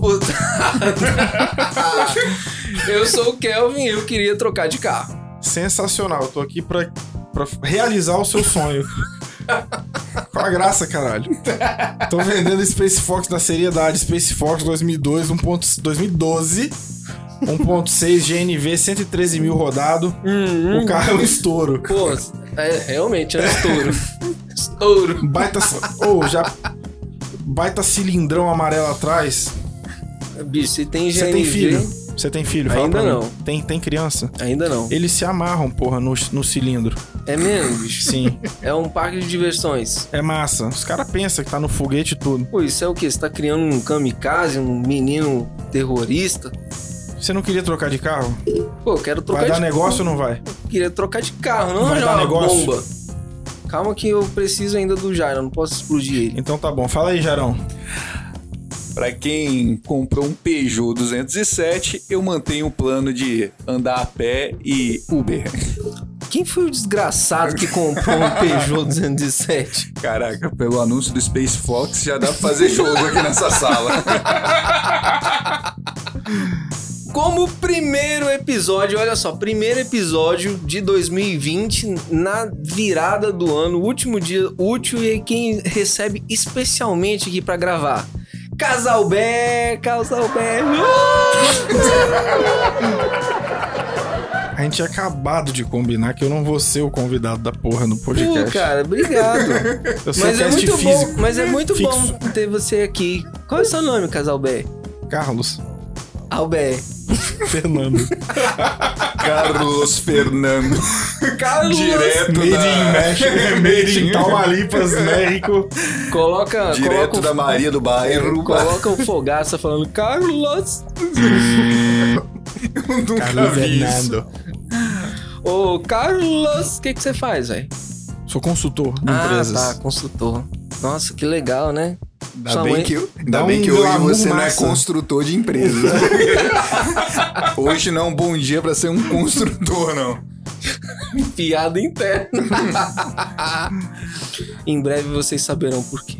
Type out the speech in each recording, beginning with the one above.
computado. eu sou o Kelvin e eu queria trocar de carro. Sensacional, eu tô aqui pra, pra realizar o seu sonho. Qual a graça, caralho? Tô vendendo Space Fox da seriedade. Space Fox 2002, 1. 2012. 1.6 GNV, 113 mil rodado. O carro é um estouro. Pô, é, realmente é um estouro. estouro. Baita. Ou já. Baita cilindrão amarelo atrás. Bicho, se tem. Você tem filho? Você tem filho? Fala Ainda pra mim. não. Tem, tem criança? Ainda não. Eles se amarram, porra, no, no cilindro. É mesmo, bicho? Sim. É um parque de diversões. É massa. Os caras pensam que tá no foguete e tudo. Pô, isso é o quê? Você tá criando um kamikaze, um menino terrorista? Você não queria trocar de carro? Pô, eu quero trocar Vai dar de negócio ou não vai? queria trocar de carro, não Vai arranjar dar negócio? bomba. Calma que eu preciso ainda do Jairo, eu não posso explodir ele. Então tá bom. Fala aí, Jarão. Pra quem comprou um Peugeot 207, eu mantenho o plano de andar a pé e Uber. Quem foi o desgraçado que comprou um Peugeot 207? Caraca, pelo anúncio do Space Fox já dá pra fazer jogo aqui nessa sala. Como primeiro episódio, olha só, primeiro episódio de 2020 na virada do ano, último dia útil e quem recebe especialmente aqui pra gravar. Casal Bé, Casal Bé. A gente tinha acabado de combinar que eu não vou ser o convidado da porra no Pô, podcast. cara, obrigado. eu sou Mas é muito físico. bom, mas é muito fixo. bom ter você aqui. Qual é o seu nome, Casal Bé? Carlos. Albé. Fernando. Carlos Fernando. Carlos. Direto Made da... in México. Made in Tamaulipas, México. Coloca, Direto coloca o- da Maria do Bairro. Coloca o Fogaça falando Carlos. Eu nunca Carlos vi isso. Fernando. Ô, Carlos, o que que você faz, velho? Sou consultor de Ah, empresas. tá, consultor. Nossa, que legal, né? Ainda Sua bem, mãe- que, eu- ainda Dá bem um que hoje você não é massa. construtor de empresas. hoje não é um bom dia pra ser um construtor, não. Piada interna. em breve vocês saberão por quê.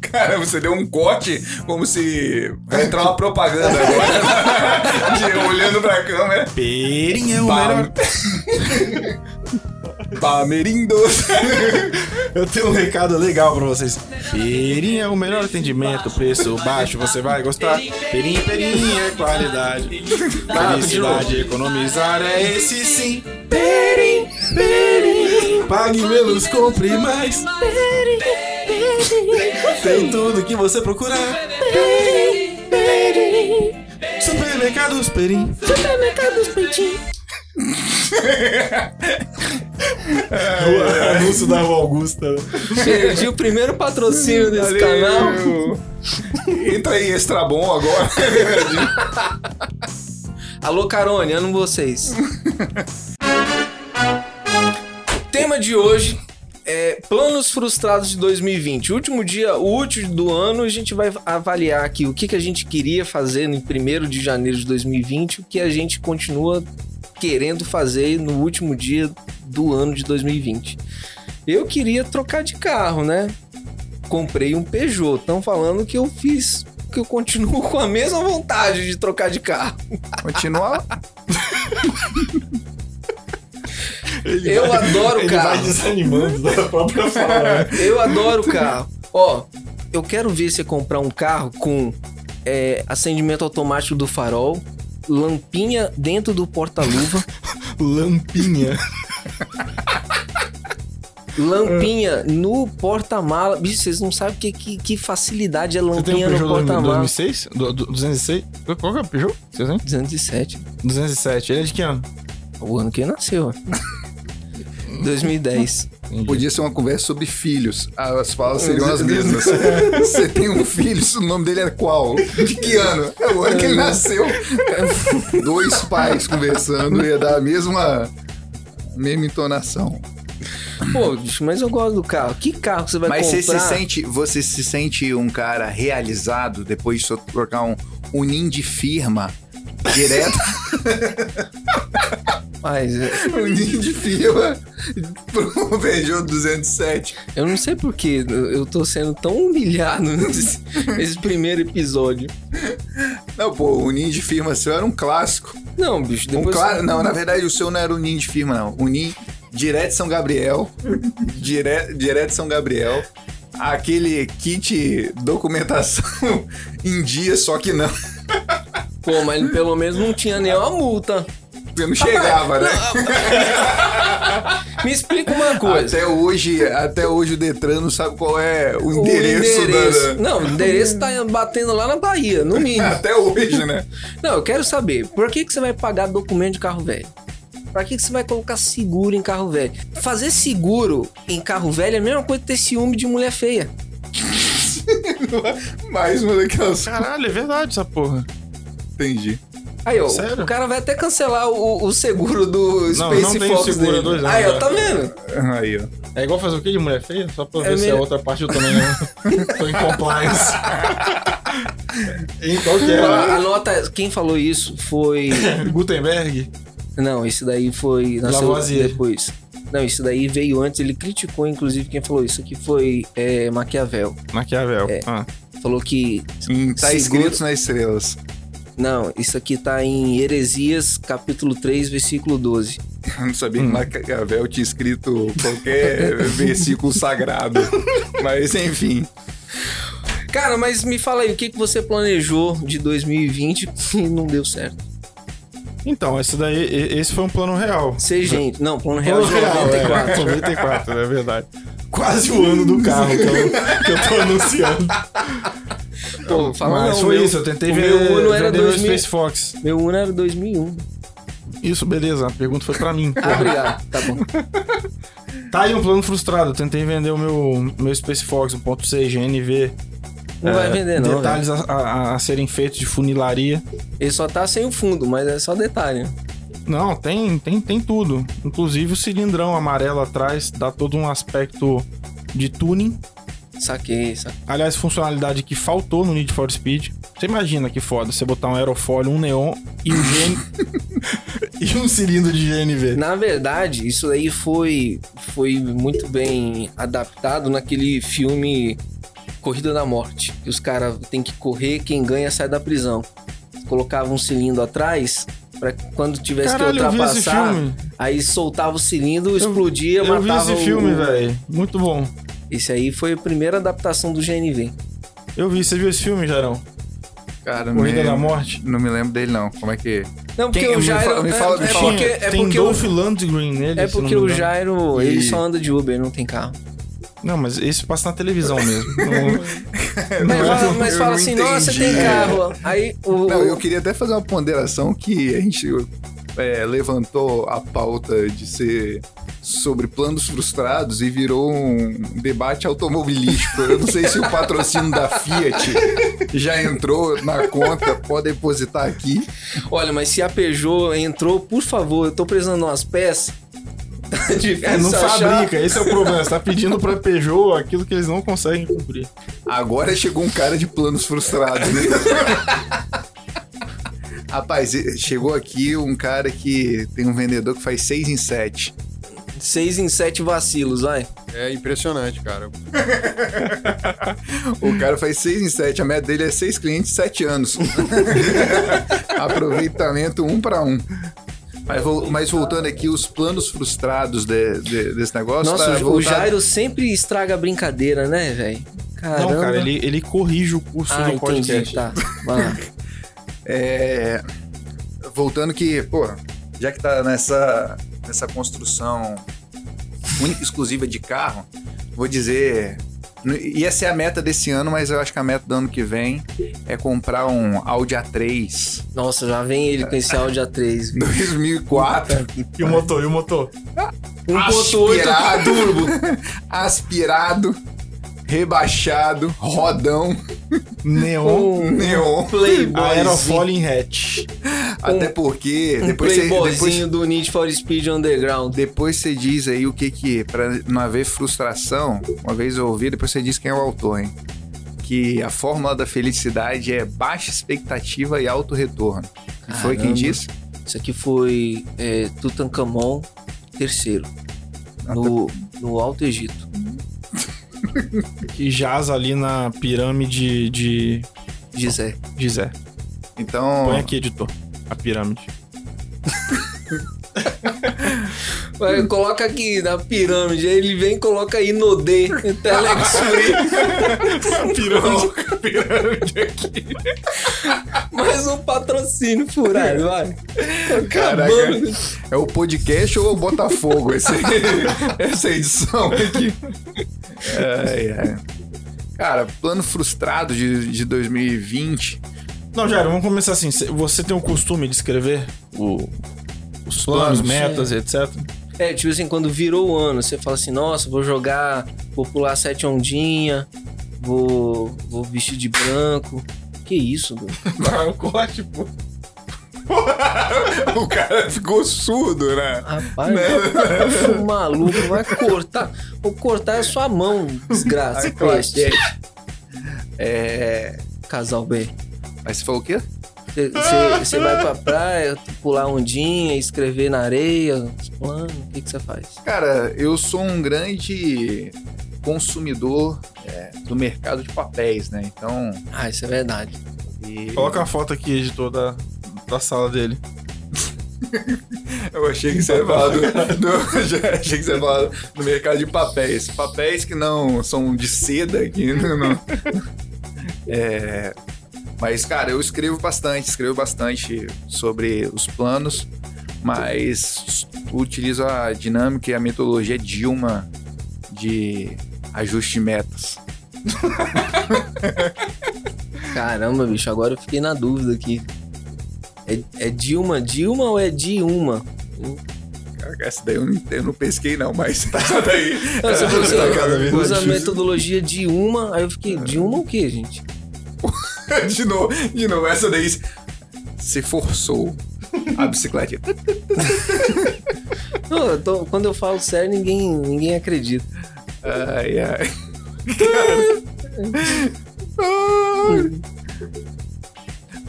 Cara, você deu um corte como se vai entrar uma propaganda agora. de, olhando pra câmera. Perinha é o Pá. Pamerindo. Eu tenho um recado legal pra vocês. Perinha é o melhor atendimento, preço baixo, você vai gostar. Perinha, perinha é qualidade. Felicidade, economizar é esse sim. Perim, perim. Pague menos, compre mais. Tem tudo que você procurar. Perim, perim. Supermercados Perim. O anúncio da Augusta. Perdi o primeiro patrocínio desse canal. Entra aí, extra bom agora. Alô, Carone, amo vocês. Tema de hoje é planos frustrados de 2020. O último dia útil do ano, a gente vai avaliar aqui o que, que a gente queria fazer no 1 de janeiro de 2020, o que a gente continua querendo fazer no último dia do ano de 2020. Eu queria trocar de carro, né? Comprei um Peugeot. Estão falando que eu fiz, que eu continuo com a mesma vontade de trocar de carro. Continua. Ele Eu vai- adoro ele carro. vai desanimando da própria fala. né? Eu adoro carro. Ó, eu quero ver você comprar um carro com é, acendimento automático do farol, lampinha dentro do porta-luva, Lampinha. Lampinha no porta-mala. Bicho, vocês não sabem que, que, que facilidade é Você tem lampinha um no Peugeot do- porta-mala. 2006? Do, do 206? Qual que é o Peugeot? Você tem? 207. 207. Ele é de que ano? O ano que ele nasceu. 2010. Podia ser uma conversa sobre filhos. As falas seriam as mesmas. Você tem um filho, o nome dele é qual? De que ano? É o ano que ele nasceu. Dois pais conversando ia dar a mesma, mesma entonação. Pô, bicho, mas eu gosto do carro. Que carro você vai Mas comprar? você se sente, você se sente um cara realizado depois de só trocar um, um NIN de firma direto? Mas, é, um NIN de firma pro Peugeot 207. Eu não sei porquê, eu tô sendo tão humilhado nesse, nesse primeiro episódio. Não, pô, o ninho de firma seu era um clássico. Não, bicho, Um depois. clá- Não, na verdade o seu não era o ninho de firma, não. O ninho direto de São Gabriel. dire... Direto de São Gabriel. Aquele kit documentação em dia, só que não. Pô, mas pelo menos não tinha nenhuma multa. Porque não chegava, né? Me explica uma coisa. Até hoje, até hoje o Detran não sabe qual é o O endereço, endereço. da- Não, o endereço tá batendo lá na Bahia, no mínimo. Até hoje, né? Não, eu quero saber, por que, que você vai pagar documento de carro velho? Pra que, que você vai colocar seguro em carro velho? Fazer seguro em carro velho é a mesma coisa que ter ciúme de mulher feia. Mais uma daquelas. Caralho, é verdade essa porra. Entendi. Aí, ó, Sério? o cara vai até cancelar o, o seguro do Não, Space não tem Fox seguro há dele. dois anos Aí, ó, já. tá vendo? Aí, ó. É igual fazer o quê de mulher feia? Só pra É ver se a mesmo. outra parte eu também não tô em compliance. em é? Anota, quem falou isso foi... Gutenberg? Não, esse daí foi... Nasceu Lavoisier. depois. Não, isso daí veio antes, ele criticou, inclusive, quem falou isso aqui foi é, Maquiavel. Maquiavel. É. Ah. Falou que Hum, tá escrito nas estrelas. Não, isso aqui tá em Heresias, capítulo 3, versículo 12. Eu não sabia que Maquiavel tinha escrito qualquer versículo sagrado. Mas enfim. Cara, mas me fala aí, o que, que você planejou de 2020 e não deu certo? Então, esse daí, esse foi um plano real. Ser gente. Não, plano real Plano de real, 94. é, 94, é verdade. Quase o ano do carro que eu, que eu tô anunciando. Pô, fala Mas não, foi meu- isso, eu tentei o ver, meu Uno era vender meu 2000. Space Fox. Meu Uno era 2001. Isso, beleza, a pergunta foi pra mim. Ah, obrigado. Tá bom. Tá aí um plano frustrado, eu tentei vender o meu, meu Space Fox 1.6 GNV. Não vai vender, não. Detalhes a, a- a serem feitos de funilaria. Ele só tá sem o fundo, mas é só detalhe. né? Não, tem, tem, tem tudo. Inclusive o cilindrão amarelo atrás dá todo um aspecto de tuning. Saquei, saquei. Aliás, funcionalidade que faltou no Need for Speed. Você imagina que foda você botar um aerofólio, um neon e um GN... e um cilindro de GNV. Na verdade, isso aí foi, foi muito bem adaptado naquele filme Corrida da Morte. Que os caras têm que correr, quem ganha sai da prisão. Colocava um cilindro atrás pra que quando tivesse Caralho, que eu vi ultrapassar, aí soltava o cilindro, explodia, Eu vi matava esse filme, o... velho. Muito bom. Esse aí foi a primeira adaptação do GNV. Eu vi, você viu esse filme, Jarão? Cara, não Corrida me- da Morte? Não me lembro dele, não. Como é que. Não, porque Quem- o me Jairo... fala- me fala- me é, fala. é porque, é tem porque Dolph o, Lundgren nele. é porque me o. Jairo, E- ele só anda de Uber, não tem carro. Não, mas esse passa na televisão mesmo. Não- Mas fala, mas fala não assim, nossa, entendi. tem carro. Aí o... Não, eu queria até fazer uma ponderação que a gente é, levantou a pauta de ser sobre planos frustrados e virou um debate automobilístico. Eu não sei se o patrocínio da Fiat já entrou na conta, pode depositar aqui. Olha, mas se a Peugeot entrou, por favor, eu tô precisando de umas peças. É, não achar. fabrica, esse é o problema. Você tá pedindo pra Peugeot aquilo que eles não conseguem cumprir. Agora chegou um cara de planos frustrados, né? Rapaz, chegou aqui um cara que tem um vendedor que faz seis em sete. Seis em sete vacilos, vai. É impressionante, cara. O cara faz 6 em 7, a meta dele é 6 clientes, 7 anos. Aproveitamento um para um. Mas, mas voltando aqui, os planos frustrados de- de- desse negócio. Nossa, tá o- voltado- Jairo sempre estraga a brincadeira, né, velho? Caramba. Não, cara, ele, ele corrige o curso Ah, do entendi, podcast. tá. Vai lá. É, voltando que, pô, já que tá nessa, nessa construção única e exclusiva de carro, vou dizer. Ia ser a meta desse ano, mas eu acho que a meta do ano que vem é comprar um Audi A3 Nossa, já vem ele com esse Audi A3. 2004. E o motor, e o motor? 1.8 aspirado, turbo. aspirado, rebaixado, rodão, Neon, Um neon. playboyzinho. aerofólio em hatch. Até porque Um depois você, depois, do Need for Speed Underground. depois você diz aí o que que, pra não haver frustração, uma vez eu ouvi, depois você diz quem é o autor, hein? Que a fórmula da felicidade é baixa expectativa e alto retorno. E foi quem Caramba. disse? Isso aqui foi é, Tutankhamon terceiro. no, no Alto Egito. Que jaz ali na pirâmide de Gizé. Gizé. Então, Põe aqui, editor. A pirâmide. Vai, Coloca aqui na pirâmide, aí ele vem e coloca aí no D, Telex Free. A pirâmide, pirâmide aqui. Mais um patrocínio furado, vai. Caraca. Acabando. é o podcast ou é o Botafogo esse, essa edição aqui? Ai, ai. Cara, plano frustrado de, de 2020. Não, Jairo, vamos começar assim. Cê- Você tem o costume de escrever o- os planos, Planos, metas, etc. É, tipo assim, quando virou o ano, você fala assim, nossa, vou jogar, vou pular sete ondinha, vou, vou vestir de branco. Que isso, doido? Vai, o corte, pô. O cara ficou surdo, né? Rapaz, o maluco vai cortar. Vou cortar a sua mão, desgraça. Ai. É. Casal B. Mas você falou o quê? Você vai pra praia, pular ondinha, escrever na areia, os planos, o que que você faz? Cara, eu sou um grande consumidor é, do mercado de papéis, né? Então. Ah, isso é verdade. e- Coloca a foto aqui, editor, da, da sala dele. Eu achei que você ia falar do, do- achei que você ia falar do mercado de papéis. Papéis que não são de seda aqui. Não, não. É, mas, cara, eu escrevo bastante, escrevo bastante sobre os planos, mas utilizo a dinâmica e a metodologia Dilma de ajuste de metas. Caramba, bicho, agora eu fiquei na dúvida aqui. É, é Dilma Dilma ou é Dilma? Cara, Essa daí eu não, eu não pesquei, não, mas essa daí. Não, você tá vez mais usa a metodologia Dilma, aí eu fiquei, Dilma o quê, gente? de novo, de novo, essa daí se forçou a bicicleta. Não, eu tô- quando eu falo sério, ninguém, ninguém acredita. Ai, ai.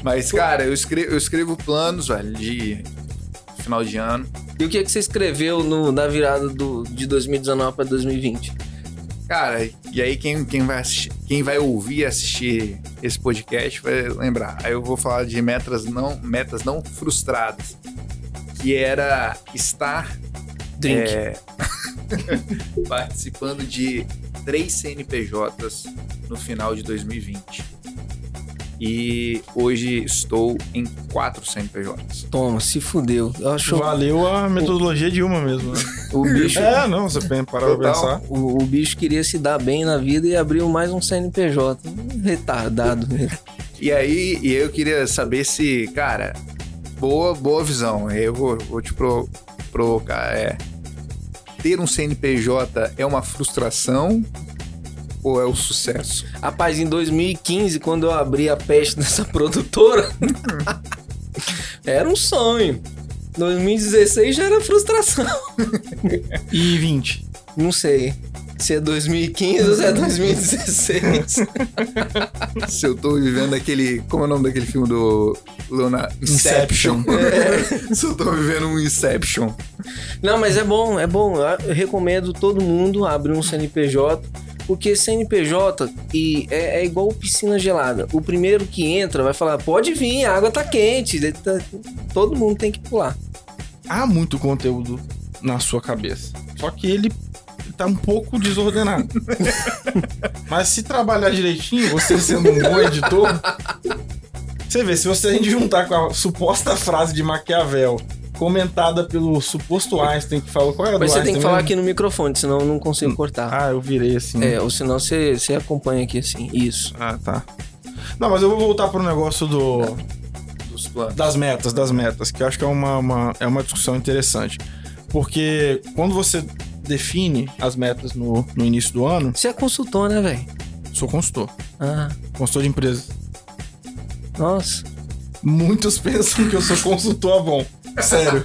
Mas, cara, eu escrevo, eu escrevo planos, velho, de final de ano. E o que, é que você escreveu no, na virada do, de 2019 para 2020? Cara, e aí quem, quem, vai assistir, quem vai ouvir e assistir esse podcast vai lembrar. Aí eu vou falar de metas não, metas não frustradas. Que era estar Drink. é, participando de três CNPJs no final de 2020. E hoje estou em quatro CNPJs. Toma, se fudeu. Eu acho Valeu a metodologia de uma mesmo, né? o bicho. É, não, você parar pra Total. pensar. O, o bicho queria se dar bem na vida e abriu mais um CNPJ. Um retardado mesmo. E aí, e eu queria saber se, cara, boa, boa visão. Eu vou, vou te pro- provocar. É, ter um CNPJ é uma frustração ou é o sucesso? Rapaz, em 2015, quando eu abri a peste dessa produtora, era um sonho. 2016 já era frustração. E 20. Não sei se é 2015 ou se é 2016. Se eu tô vivendo aquele. Como é o nome daquele filme do Leonardo? Inception. se eu tô vivendo um Inception. Não, mas é bom, é bom. Eu recomendo todo mundo abrir um CNPJ, porque CNPJ e é, é igual piscina gelada. O primeiro que entra vai falar: pode vir, a água tá quente. Tá- Todo mundo tem que pular. Há muito conteúdo na sua cabeça. Só que ele tá um pouco desordenado. Mas se trabalhar direitinho, você sendo um bom editor, você vê, se você a gente juntar com a suposta frase de Maquiavel comentada pelo suposto Einstein que falou qual era Mas do você tem Einstein que falar mesmo? aqui no microfone, senão eu não consigo cortar. Ah, eu virei assim. É, ou senão você, você acompanha aqui assim. Isso. Ah, tá. Não, mas eu vou voltar pro negócio do, Dos planos. das metas, das metas, que eu acho que é uma, uma- é uma discussão interessante. Porque quando você define as metas no, no início do ano, Você é consultor, né, velho? sou consultor. Ah, Consultor de empresas. nossa. Muitos pensam que eu sou consultor bom. Sério.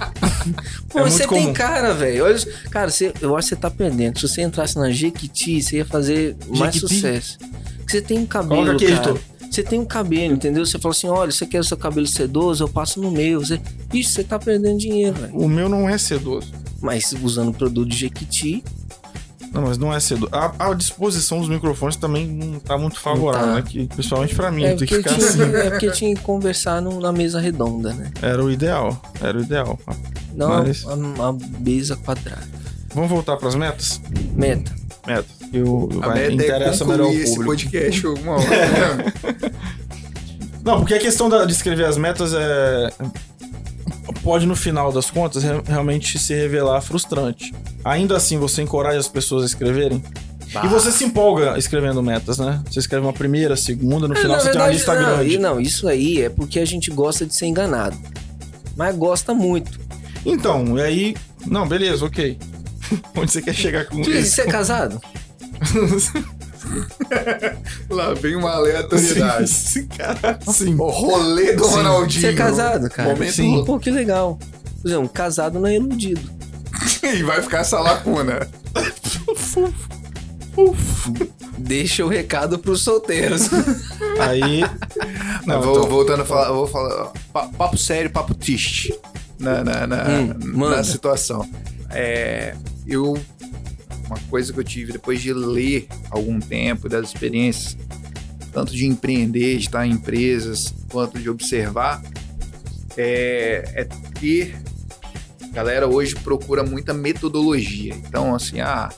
Pô, É você tem comum. cara, velho. Cara, você, eu acho que você tá perdendo. Se você entrasse na Jequiti, você ia fazer mais Jequiti? sucesso. Porque você tem um cabelo, Coloca cara. Você tem um cabelo, entendeu? Você fala assim, olha, você quer o seu cabelo sedoso, eu passo no meu. Você... Ixi, você tá perdendo dinheiro, velho. O meu não é sedoso. Mas usando o produto de Jequiti, Não, mas não é cedo. A, a disposição dos microfones também não tá muito favorável, tá. né? Que, principalmente pra mim, é tem que porque, ficar tinha, assim. é porque tinha que conversar num- na mesa redonda, né? Era o ideal. Era o ideal. Não Mas- a, a mesa quadrada. Vamos voltar pras metas? Meta. Metas. Eu, A vai, meta é interessa melhor concluir o esse podcast uma hora. né? Não, porque a questão da- de escrever as metas é. Pode, no final das contas, re- realmente se revelar frustrante. Ainda assim, você encoraja as pessoas a escreverem? E você se empolga escrevendo metas, né? Você escreve uma primeira, segunda, no É, final na você tem uma verdade, lista não, grande. e não, isso aí é porque a gente gosta de ser enganado. Mas gosta muito. Então, e aí. Não, beleza, ok. Onde você quer chegar com isso? você é casado? Lá vem uma aleatoriedade. Sim, cara, sim. O rolê do Sim. Ronaldinho. Você é casado, cara? Momento Sim. Pô, que legal. Por exemplo, um casado não é iludido. E vai ficar essa lacuna. Deixa o recado pros solteiros. Aí. Não, vou, então, voltando a falar, eu vou falar. pa- Papo sério, papo triste. Na, na, na, Hum, na situação. É, eu. Uma coisa que eu tive depois de ler algum tempo das experiências, tanto de empreender, de estar em empresas, quanto de observar, é, é ter. A galera hoje procura muita metodologia. Então, assim, ah,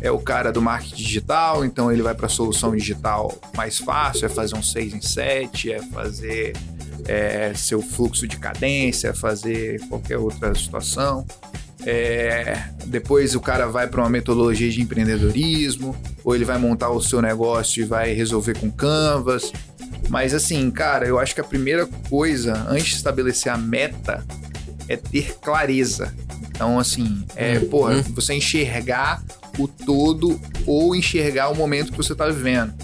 é o cara do marketing digital, então ele vai para a solução digital mais fácil, é fazer um 6 em 7, é fazer é, seu fluxo de cadência, é fazer qualquer outra situação. É, depois o cara vai para uma metodologia de empreendedorismo, ou ele vai montar o seu negócio e vai resolver com Canvas. Mas assim, cara, eu acho que a primeira coisa, antes de estabelecer a meta, é ter clareza. Então, assim, é, Uhum. porra, você enxergar o todo ou enxergar o momento que você tá vivendo.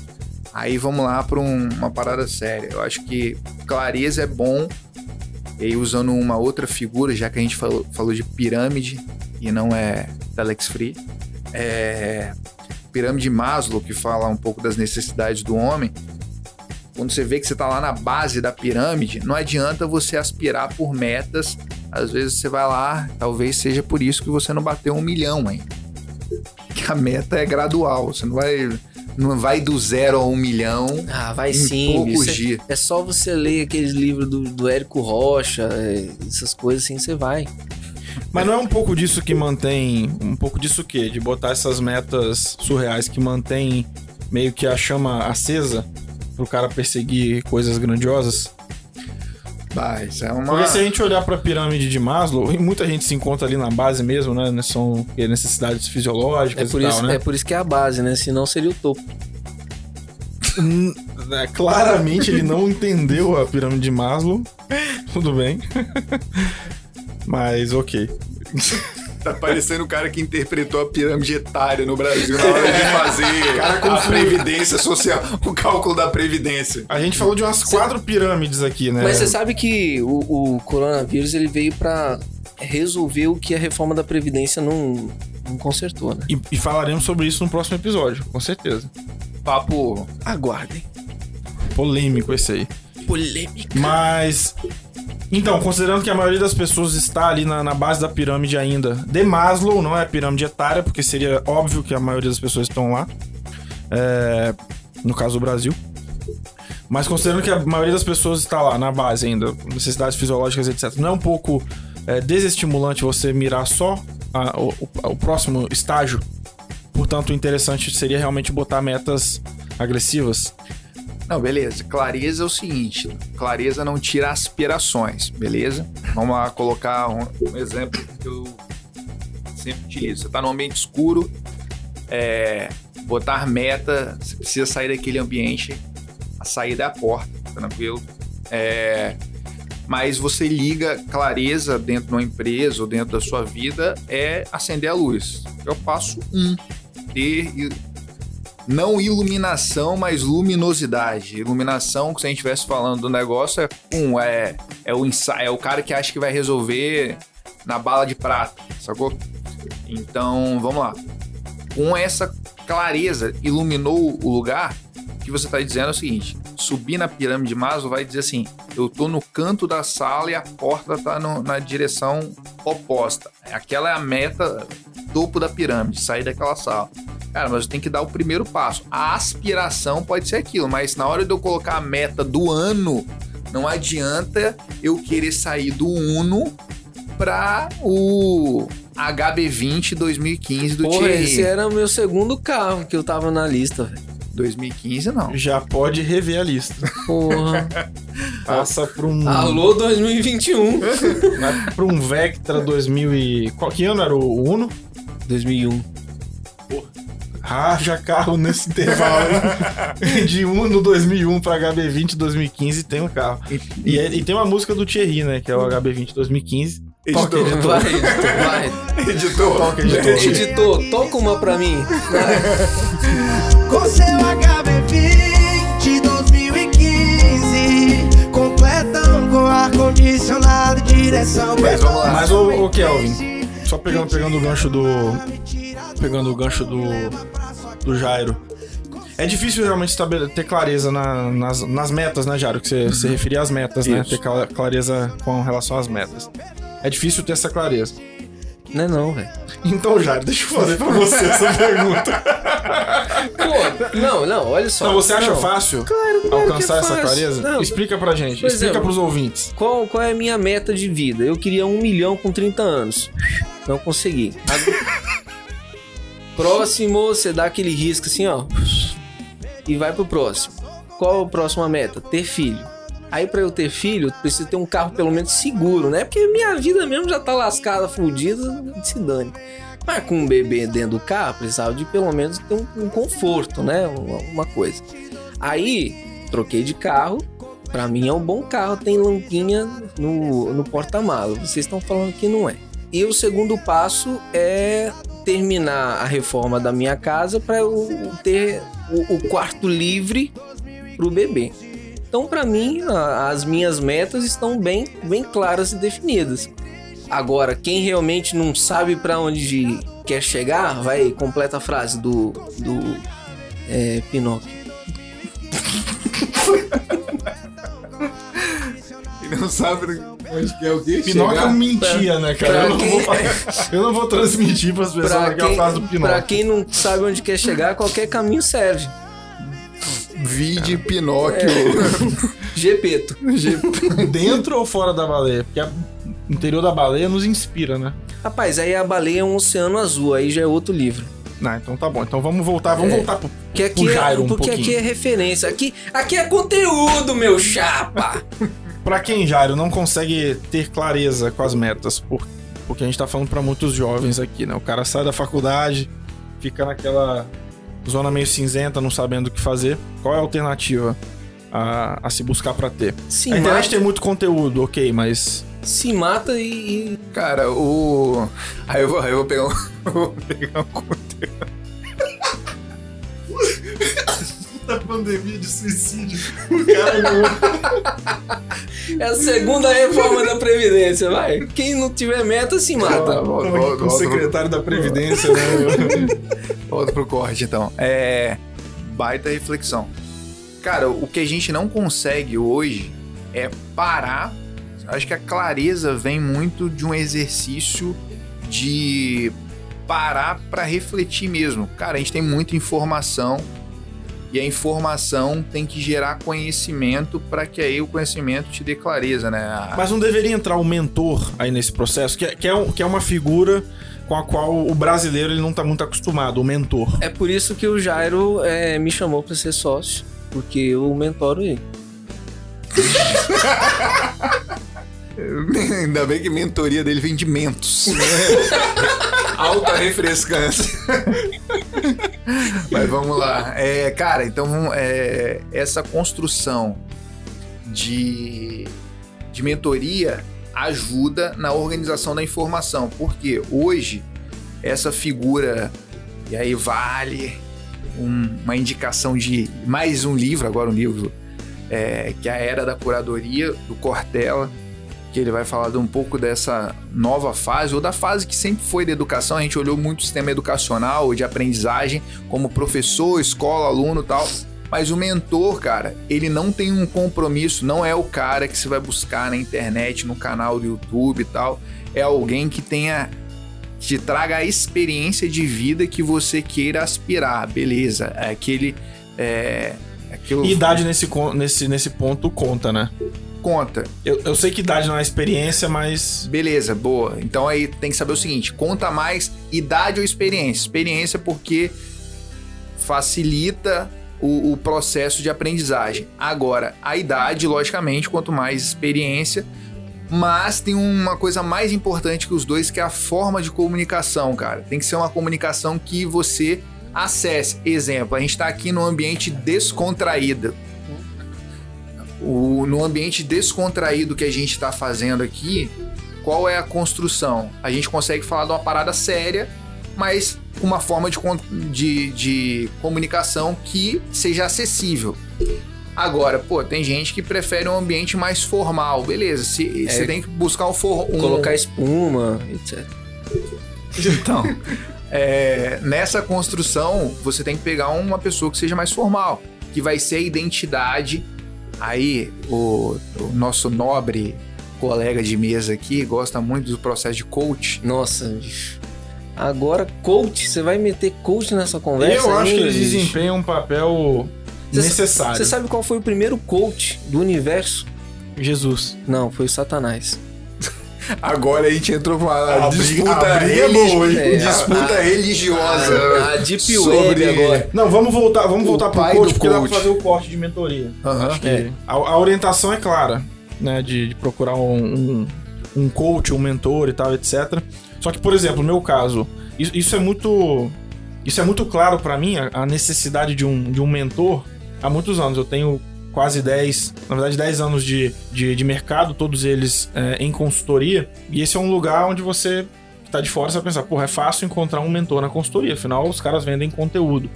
Aí vamos lá para uma parada séria. Eu acho que clareza é bom. E aí, usando uma outra figura, já que a gente falou, falou de pirâmide e não é Telex Free, é pirâmide Maslow, que fala um pouco das necessidades do homem. Quando você vê que você está lá na base da pirâmide, não adianta você aspirar por metas. Às vezes você vai lá, talvez seja por isso que você não bateu um milhão ainda. Que a meta é gradual, você não vai, não vai do zero a um milhão Ah, vai em sim. poucos bicho. dias. É só você ler aqueles livros do, do Érico Rocha, é, essas coisas assim, você vai. Mas não é um pouco disso que mantém. Um pouco disso o quê? De botar essas metas surreais que mantém meio que a chama acesa pro cara perseguir coisas grandiosas? Isso é uma... Porque se a gente olhar pra pirâmide de Maslow, e muita gente se encontra ali na base mesmo, né? São necessidades É fisiológicas por, e isso, tal, né? é por isso que é a base, né? Senão seria o topo. Hum, é, claramente ele não entendeu a pirâmide de Maslow. Tudo bem. Mas ok. Tá parecendo o cara que interpretou a pirâmide etária no Brasil na hora de fazer a previdência social, o cálculo da previdência. A gente falou de umas quatro pirâmides aqui, né? Mas você sabe que o, o coronavírus ele veio pra resolver o que a reforma da Previdência não, não consertou, né? E, e falaremos sobre isso no próximo episódio, com certeza. Papo Aguardem. Polêmico esse aí. Polêmica. Mas. Então, considerando que a maioria das pessoas está ali na, na base da pirâmide ainda, de Maslow, não é a pirâmide etária, porque seria óbvio que a maioria das pessoas estão lá. É, no caso do Brasil. Mas considerando que a maioria das pessoas está lá na base ainda, necessidades fisiológicas, etc., não é um pouco é, desestimulante você mirar só a- o, o- o próximo estágio? Portanto, o interessante seria realmente botar metas agressivas. Não, beleza. Clareza é o seguinte: clareza não tira aspirações, beleza? Vamos lá colocar um, um exemplo que eu sempre utilizo. Você tá num ambiente escuro, é, botar meta, você precisa sair daquele ambiente, a saída é a porta, tranquilo? É, mas você liga clareza dentro de uma empresa ou dentro da sua vida é acender a luz. É o passo um. Ter não iluminação, mas luminosidade. Iluminação, que se a gente estivesse falando do negócio, é um, é, é, o ensa- é o cara que acha que vai resolver na bala de prata, sacou? Então, vamos lá. Com essa clareza, iluminou o lugar, que você está dizendo é o seguinte: subir na pirâmide de Maslow vai dizer assim, eu tô no canto da sala e a porta tá no- na direção oposta. Aquela é a meta topo da pirâmide, sair daquela sala. Cara, mas eu tenho que dar o primeiro passo. A aspiração pode ser aquilo, mas na hora de eu colocar a meta do ano, não adianta eu querer sair do Uno para o HB20 2015 do Porra, Thierry. esse era o meu segundo carro que eu tava na lista, velho. 2015 não. Já pode rever a lista. Porra. Passa pra um, Alô 2021. vai pra um Vectra 2000 e... Qual que ano era o Uno? 2001. Raja carro nesse intervalo. De Uno 2001 pra HB20 2015 tem um carro. E, é- e tem uma música do Thierry, né? Que é o HB20 2015. Toca, Editor. editor. Vai, editor, vai. Editor. Toca, editor. Editor, toca uma pra mim. Com seu HB20 2015 Completão com ar-condicionado, direção Mas vamos lá. Mas, ô, ô Kelvin, só pegando, pegando o gancho do... Pegando o gancho do... Do Jairo. É difícil realmente ter clareza na- nas, nas metas, né, Jairo? Que você se referia às metas, né? Isso. Ter cla- clareza com relação às metas. É difícil ter essa clareza. Não é não, velho. Então, Jairo, deixa eu fazer pra você essa pergunta. Pô, não, não, olha só. Então, você acha Não. fácil Claro que alcançar é essa fácil. clareza? Não, Explica pra gente, explica exemplo, pros ouvintes. Qual, qual é a minha meta de vida? Eu queria um milhão com 30 anos. Não consegui. Próximo, você dá aquele risco assim, ó. E vai pro próximo. Qual a próxima meta? Ter filho. Aí pra eu ter filho, eu preciso ter um carro pelo menos seguro, né? Porque minha vida mesmo já tá lascada, fudida, se dane. Mas com um bebê dentro do carro, precisava de pelo menos ter um, um conforto, né? Uma, uma coisa. Aí, troquei de carro. Pra mim é um bom carro, tem lampinha no, no porta-malas. Vocês estão falando que não é. E o segundo passo é terminar a reforma da minha casa para eu ter o, o quarto livre pro bebê. Então, para mim, as minhas metas estão bem, bem claras e definidas. Agora, quem realmente não sabe para onde quer chegar, vai completa a frase do, do é, Pinóquio. E não sabe onde que é o quê? Pinóquio Chegar? mentia, né, cara? pra Eu não, quem- vou, eu não vou transmitir pras pessoas Pra a quem, frase do pra Pinóquio. quem não sabe onde quer chegar, qualquer caminho serve. Vide Pinóquio. Gepeto. Dentro ou fora da baleia? Porque a- o interior da baleia nos inspira, né? Rapaz, aí a baleia é um oceano azul, aí já é outro livro. Não, então tá bom. Então vamos voltar, vamos É. voltar pro, Que aqui pro é, Jairo um porque pouquinho. aqui é referência. Aqui, aqui é conteúdo, meu chapa. Pra quem, Jairo, não consegue ter clareza com as metas, por- porque a gente tá falando pra muitos jovens aqui, né? O cara sai da faculdade, fica naquela zona meio cinzenta, não sabendo o que fazer. Qual é a alternativa a, a se buscar pra ter? Se a internet mata, tem muito conteúdo, ok, mas se mata e, Cara, o. Aí eu vou, aí eu vou pegar um. eu vou pegar um da pandemia de suicídio, o cara não É a segunda reforma da Previdência, vai. Quem não tiver meta, se mata. Volta, o secretário da Previdência, né? Volta pro corte, então. É. Baita reflexão. Cara, o que a gente não consegue hoje é parar. Acho que a clareza vem muito de um exercício de parar pra refletir mesmo. Cara, a gente tem muita informação e a informação tem que gerar conhecimento para que aí o conhecimento te dê clareza, né? A- Mas não deveria entrar o mentor aí nesse processo, que é, que é, um- que é uma figura com a qual o brasileiro ele não tá muito acostumado, o mentor. É por isso que o Jairo é, me chamou pra ser sócio. Porque eu mentoro ele. Ainda bem que a mentoria dele vem de mentos. Alta refrescância. Mas vamos lá. É, cara, então é, essa construção de, de mentoria ajuda na organização da informação. Porque hoje, essa figura, e aí vale um- uma indicação de mais um livro, agora um livro, é, que é a Era da Curadoria, do Cortella que ele vai falar de um pouco dessa nova fase, ou da fase que sempre foi da educação. A gente olhou muito o sistema educacional, de aprendizagem, como professor, escola, aluno tal. Mas o mentor, cara, ele não tem um compromisso, não é o cara que você vai buscar na internet, no canal do YouTube e tal. É alguém que tenha que traga a experiência de vida que você queira aspirar, beleza? É aquele é, aquilo E idade nesse, nesse, nesse ponto conta, né? Conta. Eu, eu sei que idade não é experiência, mas. Beleza, boa. Então aí tem que saber o seguinte: conta mais idade ou experiência? Experiência porque facilita o, o processo de aprendizagem. Agora, a idade, logicamente, quanto mais experiência. Mas tem uma coisa mais importante que os dois, que é a forma de comunicação, cara. Tem que ser uma comunicação que você acesse. Exemplo, a gente está aqui num ambiente descontraído. O, no ambiente descontraído que a gente está fazendo aqui, qual é a construção? A gente consegue falar de uma parada séria, mas com uma forma de, de, de comunicação que seja acessível. Agora, pô, tem gente que prefere um ambiente mais formal, beleza. se- Você tem que buscar um, for, um Colocar espuma, etc. então, é, nessa construção, você tem que pegar uma pessoa que seja mais formal, que vai ser a identidade. Aí, o, o nosso nobre colega de mesa aqui gosta muito do processo de coach. Nossa, bicho. Agora, coach, você vai meter coach nessa conversa? eu acho que ainda, eles bicho? desempenham um papel sa- necessário. Você sabe qual foi o primeiro coach do universo? Jesus. Não, foi o Satanás. Agora a gente entrou com A uma briga- disputa, a briga é religi- boa, hein? Disputa a- religiosa. A, a Deep sobre- Web agora. Não, vamos voltar, vamos O voltar pro coach, porque dá pra coach. fazer o corte de mentoria. Acho que É. a, a orientação é clara, né? De, de procurar um, um, um coach, um mentor e tal, etc. Só que, por exemplo, no meu caso, isso, isso é muito. Isso é muito claro pra mim, a, a necessidade de um, de um mentor há muitos anos. Eu tenho quase 10, na verdade 10 anos de, de, de mercado, todos eles é, em consultoria. E esse é um lugar onde você que tá de fora, você vai pensar, porra, é fácil encontrar um mentor na consultoria, afinal os caras vendem conteúdo.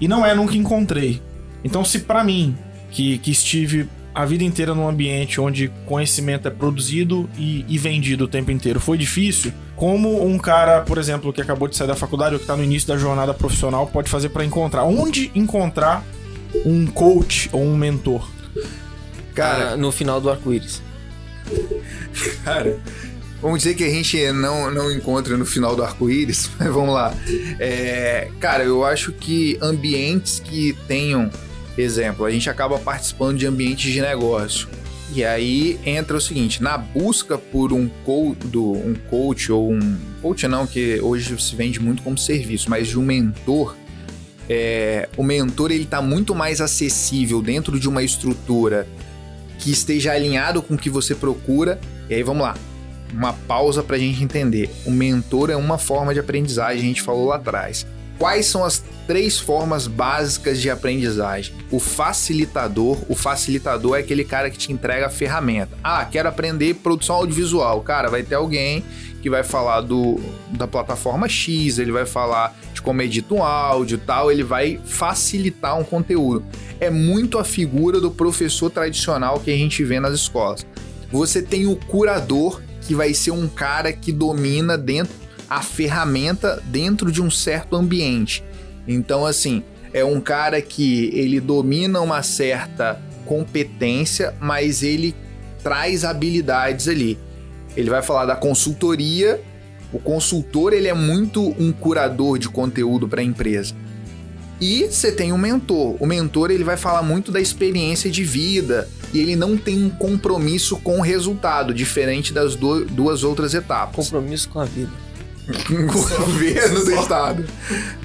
E não é, nunca encontrei. Então, se pra mim, que, que estive a vida inteira num ambiente onde conhecimento é produzido e, e vendido o tempo inteiro foi difícil, como um cara, por exemplo, que acabou de sair da faculdade ou que tá no início da jornada profissional pode fazer pra encontrar? Onde encontrar um coach ou um mentor? Cara, Ah, no final do arco-íris. Cara, vamos dizer que a gente não, não encontra no final do arco-íris, mas vamos lá. É, cara, eu acho que ambientes que tenham, exemplo, a gente acaba participando de ambientes de negócio. E aí entra o seguinte, na busca por um, co do, um coach ou um... Coach não, que hoje se vende muito como serviço, mas de um mentor, é, o mentor ele tá muito mais acessível dentro de uma estrutura que esteja alinhado com o que você procura. E aí vamos lá, uma pausa para a gente entender. O mentor é uma forma de aprendizagem, a gente falou lá atrás. Quais são as três formas básicas de aprendizagem? O facilitador. O facilitador é aquele cara que te entrega a ferramenta. Ah, quero aprender produção audiovisual. Cara, vai ter alguém que vai falar do, da plataforma X, ele vai falar de como edita um áudio tal, ele vai facilitar um conteúdo. É muito a figura do professor tradicional que a gente vê nas escolas. Você tem o curador, que vai ser um cara que domina dentro a ferramenta dentro de um certo ambiente. Então, assim, é um cara que ele domina uma certa competência, mas ele traz habilidades ali. Ele vai falar da consultoria. O consultor ele é muito um curador de conteúdo para a empresa. E você tem um mentor. O mentor ele vai falar muito da experiência de vida e ele não tem um compromisso com o resultado, diferente das du- duas outras etapas Compromisso com a vida. com o governo do estado.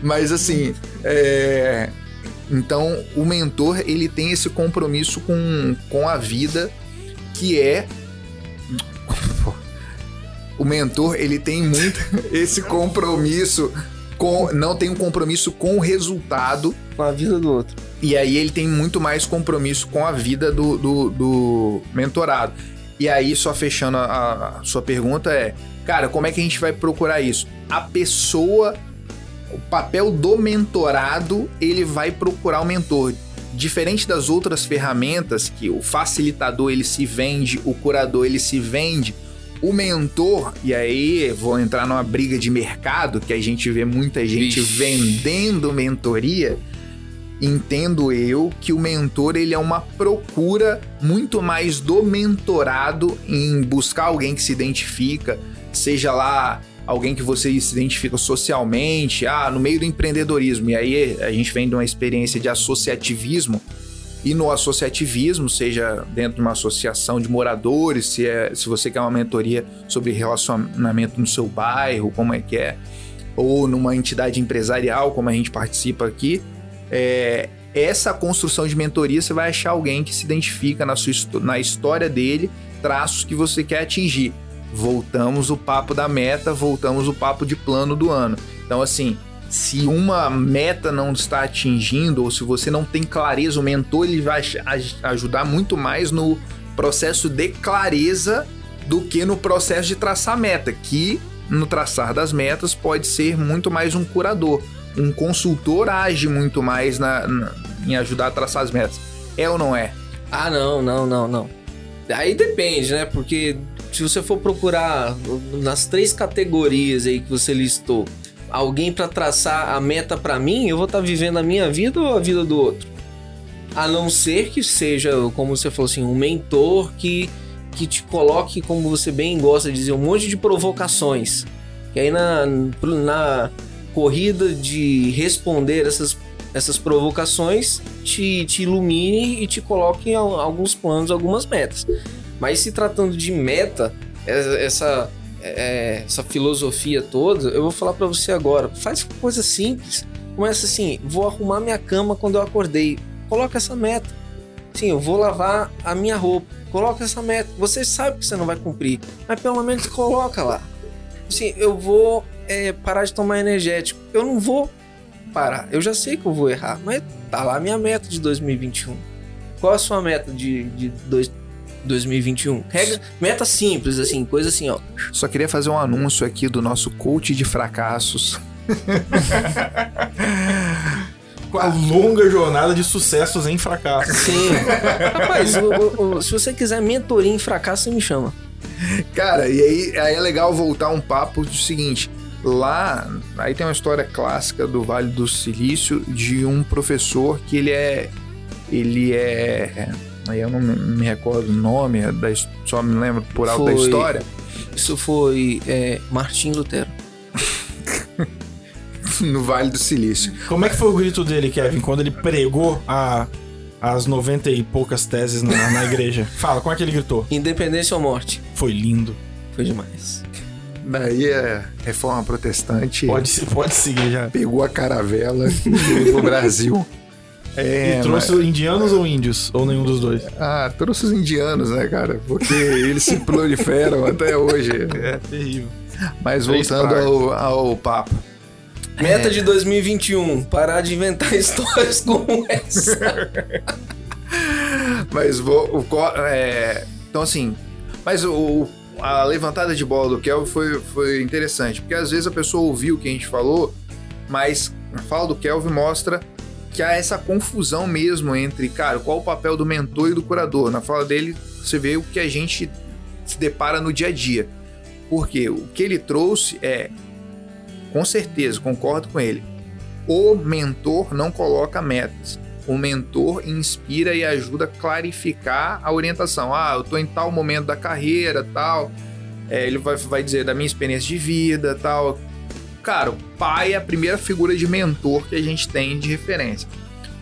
Mas assim, é... então o mentor ele tem esse compromisso com, com a vida que é o mentor ele tem muito esse compromisso com não tem um compromisso com o resultado Com a vida do outro. e aí ele tem muito mais compromisso com a vida do, do, do mentorado. E aí, só fechando a, a sua pergunta, é: cara, como é que a gente vai procurar isso? A pessoa, o papel do mentorado, ele vai procurar o mentor. Diferente das outras ferramentas, que o facilitador ele se vende, o curador ele se vende, o mentor, e aí vou entrar numa briga de mercado, que a gente vê muita gente Vixe. vendendo mentoria. entendo eu que o mentor ele é uma procura muito mais do mentorado em buscar alguém que se identifica, seja lá alguém que você se identifica socialmente, ah, no meio do empreendedorismo. E aí a gente vem de uma experiência de associativismo. E no associativismo, seja dentro de uma associação de moradores, se, é, se você quer uma mentoria sobre relacionamento no seu bairro, como é que é, ou numa entidade empresarial, como a gente participa aqui, é, essa construção de mentoria você vai achar alguém que se identifica na, sua, na história dele, traços que você quer atingir. Voltamos o papo da meta, voltamos o papo de plano do ano. Então, assim, se uma meta não está atingindo, ou se você não tem clareza, o mentor ele vai ajudar muito mais no processo de clareza do que no processo de traçar meta, que no traçar das metas pode ser muito mais um curador. Um consultor age muito mais na, na, em ajudar a traçar as metas. É ou não é? Ah, não, não, não, não. Aí depende, né? Porque se você for procurar nas três categorias aí que você listou, alguém para traçar a meta para mim, eu vou estar tá vivendo a minha vida ou a vida do outro. A não ser que seja, como você falou assim, um mentor que que te coloque, como você bem gosta de dizer, um monte de provocações. Que aí na, na corrida de responder essas, essas provocações te, te ilumine e te coloque em alguns planos, algumas metas. Mas se tratando de meta, essa, é, essa filosofia toda, eu vou falar para você agora. Faz coisa simples. Começa assim: vou arrumar minha cama quando eu acordei. Coloca essa meta. Sim, eu vou lavar a minha roupa. Coloca essa meta. Você sabe que você não vai cumprir, mas pelo menos coloca lá. Assim, eu vou é, parar de tomar energético. Eu não vou parar. Eu já sei que eu vou errar, mas tá lá a minha meta de 2021. Qual a sua meta de, de dois, 2021? Regra, meta simples, assim, coisa assim, ó. Só queria fazer um anúncio aqui do nosso coach de fracassos. com a longa jornada de sucessos em fracasso. Sim. Rapaz, o, o, se você quiser mentoria em fracasso, você me chama. Cara, e aí, aí é legal voltar um papo do seguinte. Lá, aí tem uma história clássica do Vale do Silício de um professor que ele é. Ele é. Aí eu não me recordo o nome, da, só me lembro por alto foi, da história. Isso foi é, Martim Lutero. no Vale do Silício. Como é que foi o grito dele, Kevin, quando ele pregou a, as 90 e poucas teses na, na igreja? Fala, como é que ele gritou? Independência ou morte? Foi lindo. Foi demais. Daí é reforma protestante. Pode, pode seguir já. Pegou a caravela e veio Brasil. É, e trouxe mas... indianos ou índios? Ou nenhum dos dois? Ah, trouxe os indianos, né, cara? Porque eles se proliferam até hoje. É, terrível. Mas voltando ao, ao papo. Meta é. de 2021, parar de inventar histórias como essa. mas vou. O, é, então, assim. Mas o, a levantada de bola do Kelvin foi, foi interessante, porque às vezes a pessoa ouviu o que a gente falou, mas a fala do Kelvin mostra que há essa confusão mesmo entre, cara, qual o papel do mentor e do curador. Na fala dele, você vê o que a gente se depara no dia a dia. Porque o que ele trouxe é com certeza, concordo com ele. O mentor não coloca metas. O mentor inspira e ajuda a clarificar a orientação. Ah, eu estou em tal momento da carreira, tal. É, ele vai, vai dizer da minha experiência de vida, tal. Cara, o pai é a primeira figura de mentor que a gente tem de referência.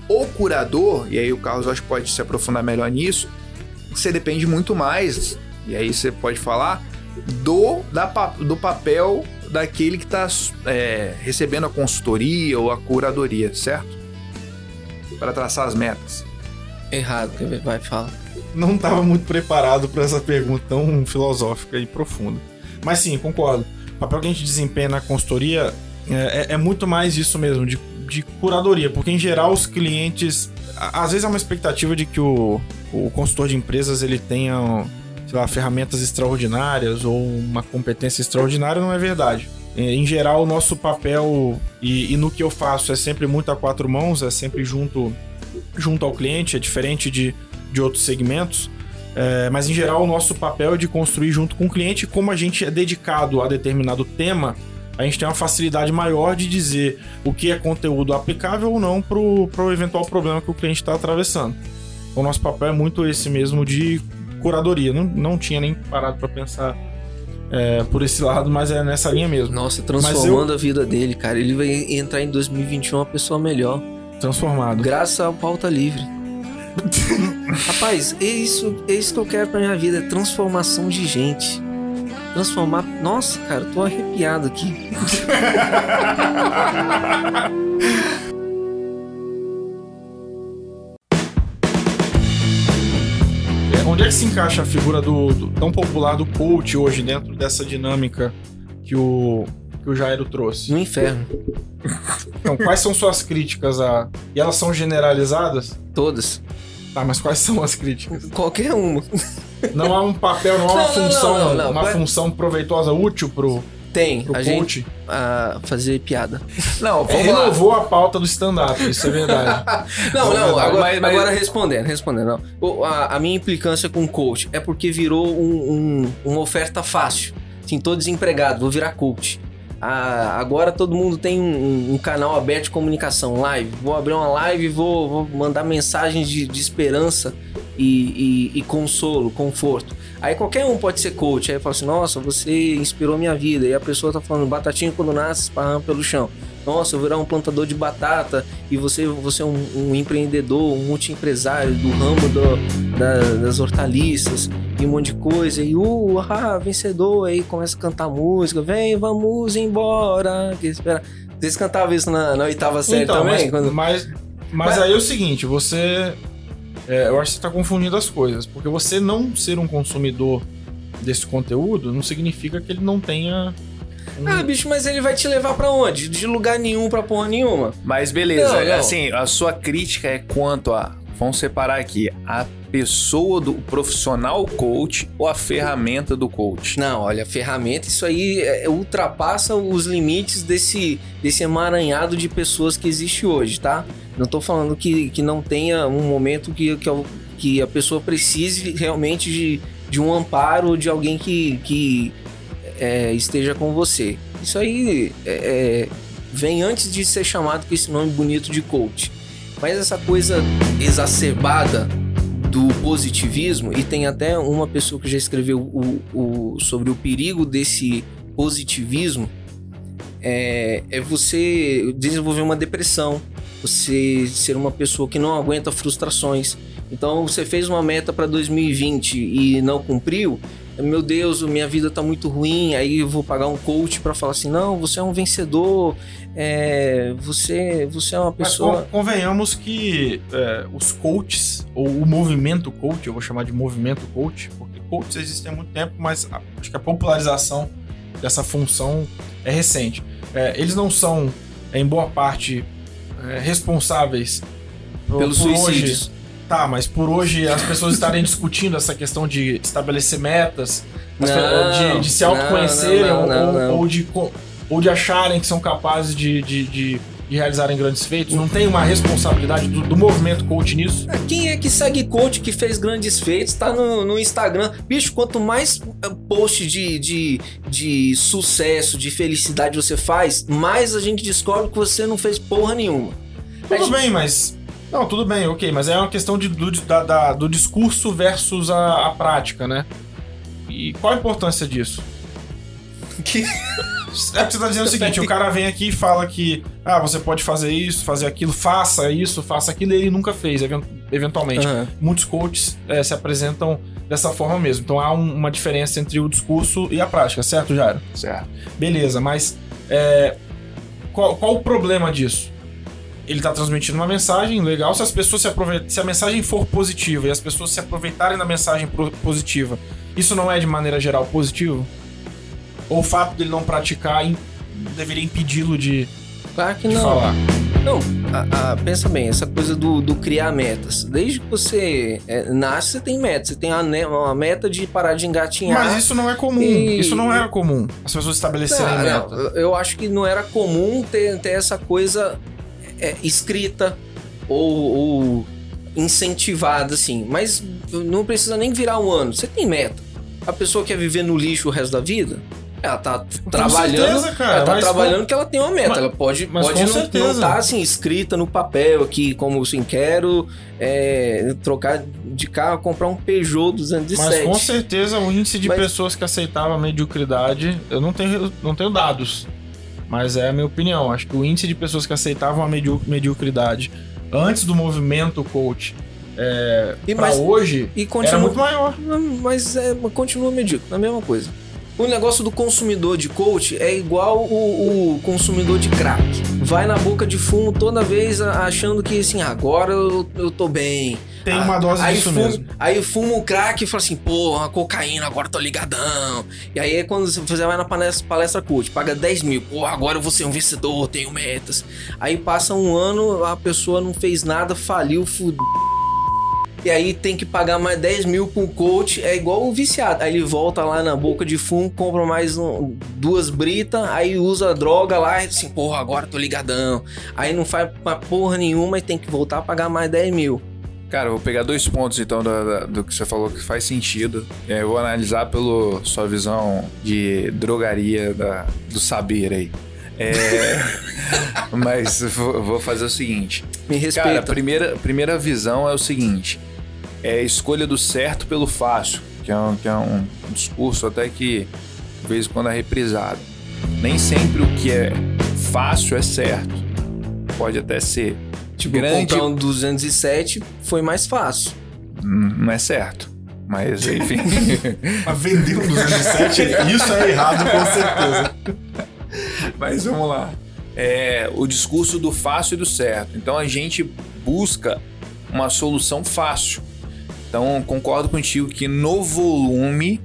O curador, e aí o Carlos acho que pode se aprofundar melhor nisso, você depende muito mais, e aí você pode falar, do, da, do papel daquele que está é, recebendo a consultoria ou a curadoria, certo? Para traçar as metas. Errado, vai falar. Não estava muito preparado para essa pergunta tão filosófica e profunda. Mas sim, concordo. O papel que a gente desempenha na consultoria é, é, é muito mais isso mesmo, de, de curadoria, porque em geral os clientes. Às vezes há uma expectativa de que o, o consultor de empresas ele tenha sei lá, ferramentas extraordinárias ou uma competência extraordinária, não é verdade. Em geral, o nosso papel e, e, no que eu faço é sempre muito a quatro mãos, é sempre junto, junto ao cliente, é diferente de, de outros segmentos. É, mas em geral, o nosso papel é de construir junto com o cliente. Como a gente é dedicado a determinado tema, a gente tem uma facilidade maior de dizer o que é conteúdo aplicável ou não pro, pro eventual problema que o cliente está atravessando. O nosso papel é muito esse mesmo de curadoria. Não, não tinha nem parado para pensar é, por esse lado, mas é nessa linha mesmo. Nossa, transformando a vida dele, cara. Ele vai entrar em 2021 uma pessoa melhor. Transformado. Graças ao pauta livre. Rapaz, é isso, é isso que eu quero pra minha vida, é transformação de gente. Transformar. Nossa, cara, eu tô arrepiado aqui. É, Onde é que se encaixa a figura do, do- tão popular do coach hoje dentro dessa dinâmica que o, que o Jairo trouxe? No inferno. Então, quais são suas críticas a. E elas são generalizadas? Todas. Tá, mas quais são as críticas? Qualquer uma. Não há um papel, não há uma Não, função, não, não, não. uma Vai- função proveitosa, útil pro, Tem. pro a coach. gente. A fazer piada. Não, vamos lá. renovou a pauta do stand-up, isso é verdade. Não, não, agora, Mas- mas- agora respondendo, respondendo. Não. O- A, a minha implicância com o coach é porque virou um- um- uma oferta fácil. Assim, tô desempregado, vou virar coach. Agora todo mundo tem um, um canal aberto de comunicação, live. Vou abrir uma live e vou, vou mandar mensagens de, de esperança e, e- e consolo, conforto. Aí qualquer um pode ser coach. Aí fala assim: Nossa, você inspirou minha vida. E a pessoa tá falando: Batatinha quando nasce, esparrama pelo chão. Nossa, eu virar um plantador de batata e você, você é um, um empreendedor, um multiempresário do ramo do- da- das hortaliças e um monte de coisa. E uh, ah, vencedor, aí começa a cantar música, vem, vamos embora. Que espera. Vocês cantavam isso na, na oitava série Então, também? mas, Quando- mas, mas aí é o seguinte, você. é, eu acho que você tá confundindo as coisas. Porque você não ser um consumidor desse conteúdo não significa que ele não tenha. Um- Ah, bicho, mas ele vai te levar pra onde? De lugar nenhum pra porra nenhuma. Mas beleza, Não, não. assim, a sua crítica é quanto a. Vamos separar aqui. A pessoa do profissional coach ou a ferramenta do coach? Não, olha, a ferramenta, isso aí é, ultrapassa os limites desse, desse emaranhado de pessoas que existe hoje, tá? Não tô falando que, que não tenha um momento que, que, que a pessoa precise realmente de, de um amparo, de alguém que, que é, esteja com você. Isso aí é, é, vem antes de ser chamado com esse nome bonito de coach. Mas essa coisa exacerbada do positivismo, e tem até uma pessoa que já escreveu o, o- sobre o perigo desse positivismo, é, é você desenvolver uma depressão, você ser uma pessoa que não aguenta frustrações. Então você fez uma meta para 2020 e não cumpriu, meu Deus, minha vida tá muito ruim, aí eu vou pagar um coach para falar assim, não, você é um vencedor, é, você, você é uma Mas pessoa... con- convenhamos que é, os coaches, ou o movimento coach, eu vou chamar de movimento coach, porque coaches existem há muito tempo, mas acho que a popularização dessa função é recente. É, eles não são, em boa parte, é, responsáveis pelos por hoje- suicídios. Tá, mas por hoje as pessoas estarem discutindo essa questão de estabelecer metas, as Não, de, de se autoconhecerem não, não, ou, ou de, ou de acharem que são capazes de, de, de, de realizarem grandes feitos. Não tem uma responsabilidade do, do movimento coach nisso? Quem é que segue coach que fez grandes feitos? Tá no, no Instagram. Bicho, quanto mais eh, post de, de, de sucesso, de felicidade você faz, mais a gente descobre que você não fez porra nenhuma. Tudo bem, mas. Não, tudo bem, ok, mas é uma questão de, do, da- da- do discurso versus a, a prática, né? E qual a importância disso? Que- É porque você tá dizendo o seguinte, o cara vem aqui e fala que ah, você pode fazer isso, fazer aquilo, faça isso, faça aquilo, e ele nunca fez, even- eventualmente. Aham. Muitos coaches eh, se apresentam dessa forma mesmo. Então há um- uma diferença entre o discurso e a prática, certo, Jairo? Certo. Beleza, mas é, qual, qual o problema disso? Ele tá transmitindo uma mensagem legal. Se as pessoas se aproveitarem, se a mensagem for positiva e as pessoas se aproveitarem da mensagem positiva, isso não é de maneira geral positivo? Ou o fato dele não praticar im- deveria impedi-lo de, Claro que de não. falar? Não, a- a- pensa bem, essa coisa do, do criar metas. Desde que você é, nasce, você tem metas. Você tem uma, uma meta de parar de engatinhar. Mas isso não é comum. E- Isso não era comum. As pessoas estabelecerem Não, meta. não, eu acho que não era comum ter, ter essa coisa é, escrita ou, ou incentivada, assim. Mas não precisa nem virar um ano. Você tem meta. A pessoa quer viver no lixo o resto da vida, Ela tá trabalhando. certeza, cara, ela tá trabalhando com- porque ela tem uma meta. Mas- ela pode, mas pode com não, não tá assim escrita no papel aqui, como assim, quero é, trocar de carro, comprar um Peugeot 207. Mas com certeza o índice de Mas- pessoas que aceitavam a mediocridade, eu não tenho, não tenho dados, mas é a minha opinião. Acho que o índice de pessoas que aceitavam a medio- mediocridade antes do movimento coach é, mas- hoje E era continua, muito maior. Mas é, continua medíocre, é a mesma coisa. O negócio do consumidor de coach é igual o, o consumidor de crack. Vai na boca de fumo toda vez achando que assim, agora eu, eu tô bem. Tem Ah, uma dose aí disso fumo, mesmo. Aí fuma o crack e fala assim, porra, cocaína, agora tô ligadão. E aí é quando você vai na palestra, palestra coach, paga 10 mil, porra, agora eu vou ser um vencedor, tenho metas. Aí passa um ano, a pessoa não fez nada, faliu, fudeu. E aí tem que pagar mais 10 mil com o coach, é igual o viciado. Aí ele volta lá na boca de fumo, compra mais um- duas britas, aí usa a droga lá e assim, porra, agora tô ligadão. Aí não faz uma porra nenhuma e tem que voltar a pagar mais 10 mil. Cara, eu vou pegar dois pontos então da- da- do que você falou que faz sentido. Aí eu vou analisar pela sua visão de drogaria da- do saber aí. É, mas vou, fazer o seguinte. Me Cara, a respeita. primeira, primeira visão é o seguinte: é a escolha do certo pelo fácil, que é um, que é um discurso até que de vez em quando é reprisado. Nem sempre o que é fácil é certo. Pode até ser. Tipo, grande comprar um 207 foi mais fácil. Hum, não é certo. Mas enfim. Mas vender um 207, isso é errado com certeza. Mas vamos lá. É o discurso do fácil e do certo. Então a gente busca uma solução fácil. Então concordo contigo que no volume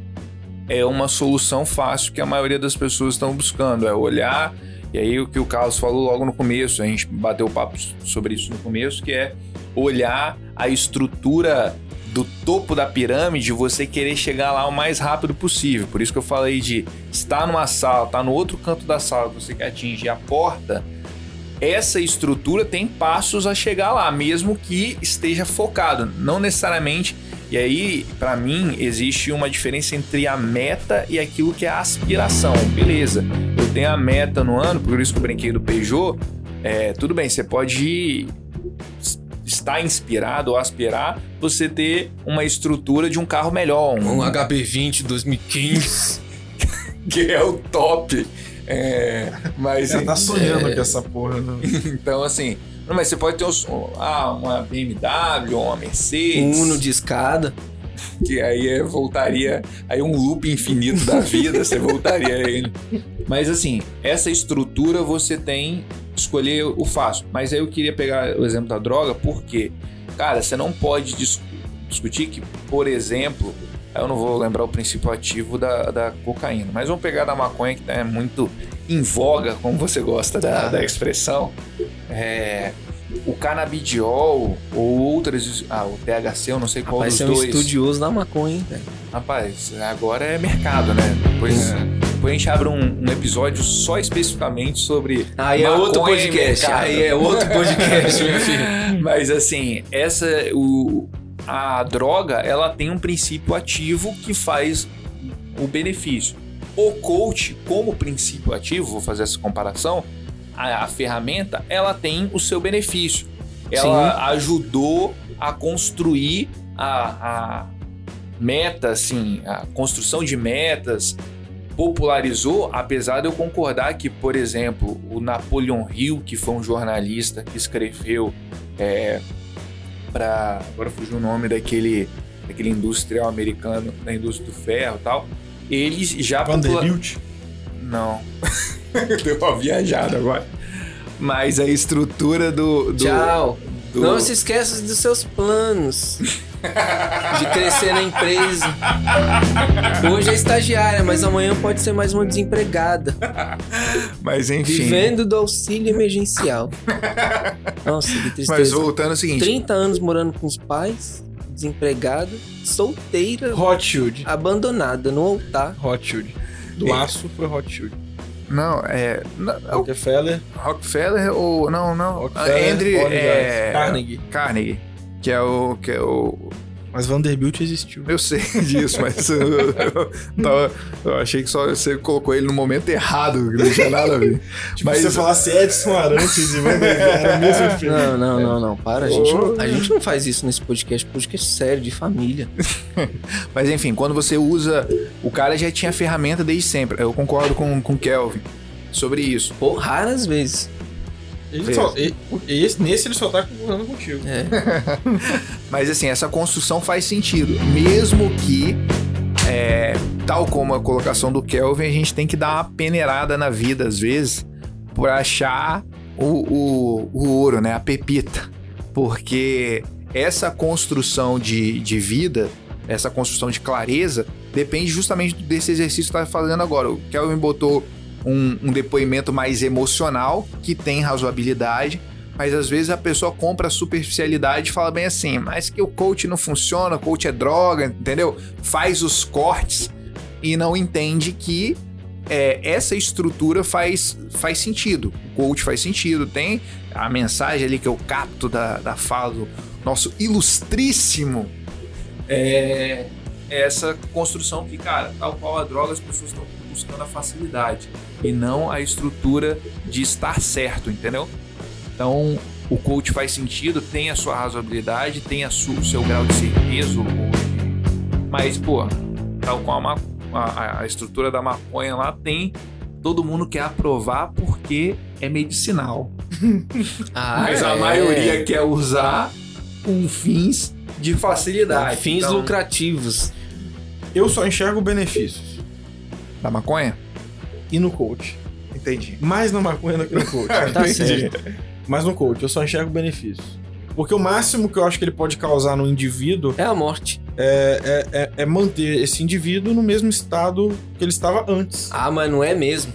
é uma solução fácil que a maioria das pessoas estão buscando. É olhar, e aí o que o Carlos falou logo no começo, a gente bateu o papo sobre isso no começo, que é olhar a estrutura do topo da pirâmide, você querer chegar lá o mais rápido possível. Por isso que eu falei de estar numa sala, estar no outro canto da sala, você quer atingir a porta, essa estrutura tem passos a chegar lá, mesmo que esteja focado, não necessariamente. E aí, para mim, existe uma diferença entre a meta e aquilo que é a aspiração. Beleza, eu tenho a meta no ano, por isso que eu brinquei do Peugeot. É, tudo bem, você pode estar inspirado ou aspirar você ter uma estrutura de um carro melhor, um, Um HB20 2015. que é o top. É, mas Você tá sonhando É. com essa porra. Né? Então, assim, não, mas você pode ter os- ah, uma BMW ou uma Mercedes. Um Uno de escada. Que aí voltaria. Aí um loop infinito da vida, você voltaria a ele. Mas assim, essa estrutura você tem escolher o fácil. Mas aí eu queria pegar o exemplo da droga, porque, cara, você não pode dis- discutir que, por exemplo, eu não vou lembrar o princípio ativo da, da cocaína, mas vamos pegar da maconha que é muito em voga, como você gosta da, da expressão. É, o canabidiol ou outras. Ah, o THC, eu não sei qual Vai dos ser um dois. estudioso da maconha, hein, velho. Rapaz, agora é mercado, né? Depois, depois a gente abre um, um episódio só especificamente sobre. Aí é outro podcast. Aí é outro podcast, meu filho. Mas assim, essa. O, a droga, ela tem um princípio ativo que faz o benefício. O coach, como princípio ativo, vou fazer essa comparação, a, a ferramenta, ela tem o seu benefício. Ela ajudou a construir a, a meta, assim, a construção de metas, popularizou, apesar de eu concordar que, por exemplo, o Napoleon Hill, que foi um jornalista que escreveu é, para agora fugiu o nome daquele daquele industrial americano da indústria do ferro e tal, eles já popula- Vanderbilt. não deu uma viajada agora, mas a estrutura do, do Tchau. do- Não se esqueça dos seus planos. De crescer na empresa. Hoje é estagiária, mas amanhã pode ser mais uma desempregada. mas enfim, Vivendo do auxílio emergencial. Nossa, que mas tristeza. voltando ao seguinte, 30 anos morando com os pais, desempregada, solteira, Rothschild. abandonada no altar. Rothschild. Do aço foi Rothschild. Não, é, não, é Rockefeller, Rockefeller ou não, não, Rockefeller, Andrew é, Carnegie. Carnegie, que é o que é o Mas Vanderbilt existiu. Eu sei disso, mas eu, eu- tava- eu achei que só você colocou ele no momento errado, que não tinha nada a ver. Tipo, mas se você falasse Edson Arantes e Vanderbilt, era o mesmo filme. Não, não, não, não. Para, a gente, não- a gente não faz isso nesse podcast. Podcast sério, de família. Mas enfim, quando você usa. O cara já tinha ferramenta desde sempre. Eu concordo com com o Kelvin sobre isso. Pô, raras vezes. Ele só- esse- nesse ele só tá concordando contigo. É. Mas assim, essa construção faz sentido. Mesmo que, é, tal como a colocação do Kelvin, a gente tem que dar uma peneirada na vida, às vezes, por achar o, o, o ouro, né? A pepita. Porque essa construção de, de vida, essa construção de clareza, depende justamente desse exercício que tá fazendo agora. O Kelvin botou um, um depoimento mais emocional, que tem razoabilidade, mas às vezes a pessoa compra a superficialidade e fala bem assim, mas que o coach não funciona, o coach é droga, entendeu? Faz os cortes e não entende que é, essa estrutura faz, faz sentido. O coach faz sentido. Tem a mensagem ali que eu capto da, da fala do nosso ilustríssimo. É essa construção que, cara, tal qual a droga, as pessoas estão buscando a facilidade e não a estrutura de estar certo, entendeu? Então, o coach faz sentido, tem a sua razoabilidade, tem a su- o seu grau de certeza, mas, pô, tal qual a, a- a estrutura da maconha lá tem. Todo mundo quer aprovar porque é medicinal. Ah, Mas a é. maioria quer usar com fins de facilidade. Fins Então, lucrativos. Eu só enxergo benefícios. Da maconha? E no coach. Entendi. Mais na maconha do que no coach. Tá certo. Mas no coach, eu só enxergo benefícios. Porque o máximo que eu acho que ele pode causar no indivíduo É a morte. é, é, é- é manter esse indivíduo no mesmo estado que ele estava antes. Ah, mas não é mesmo.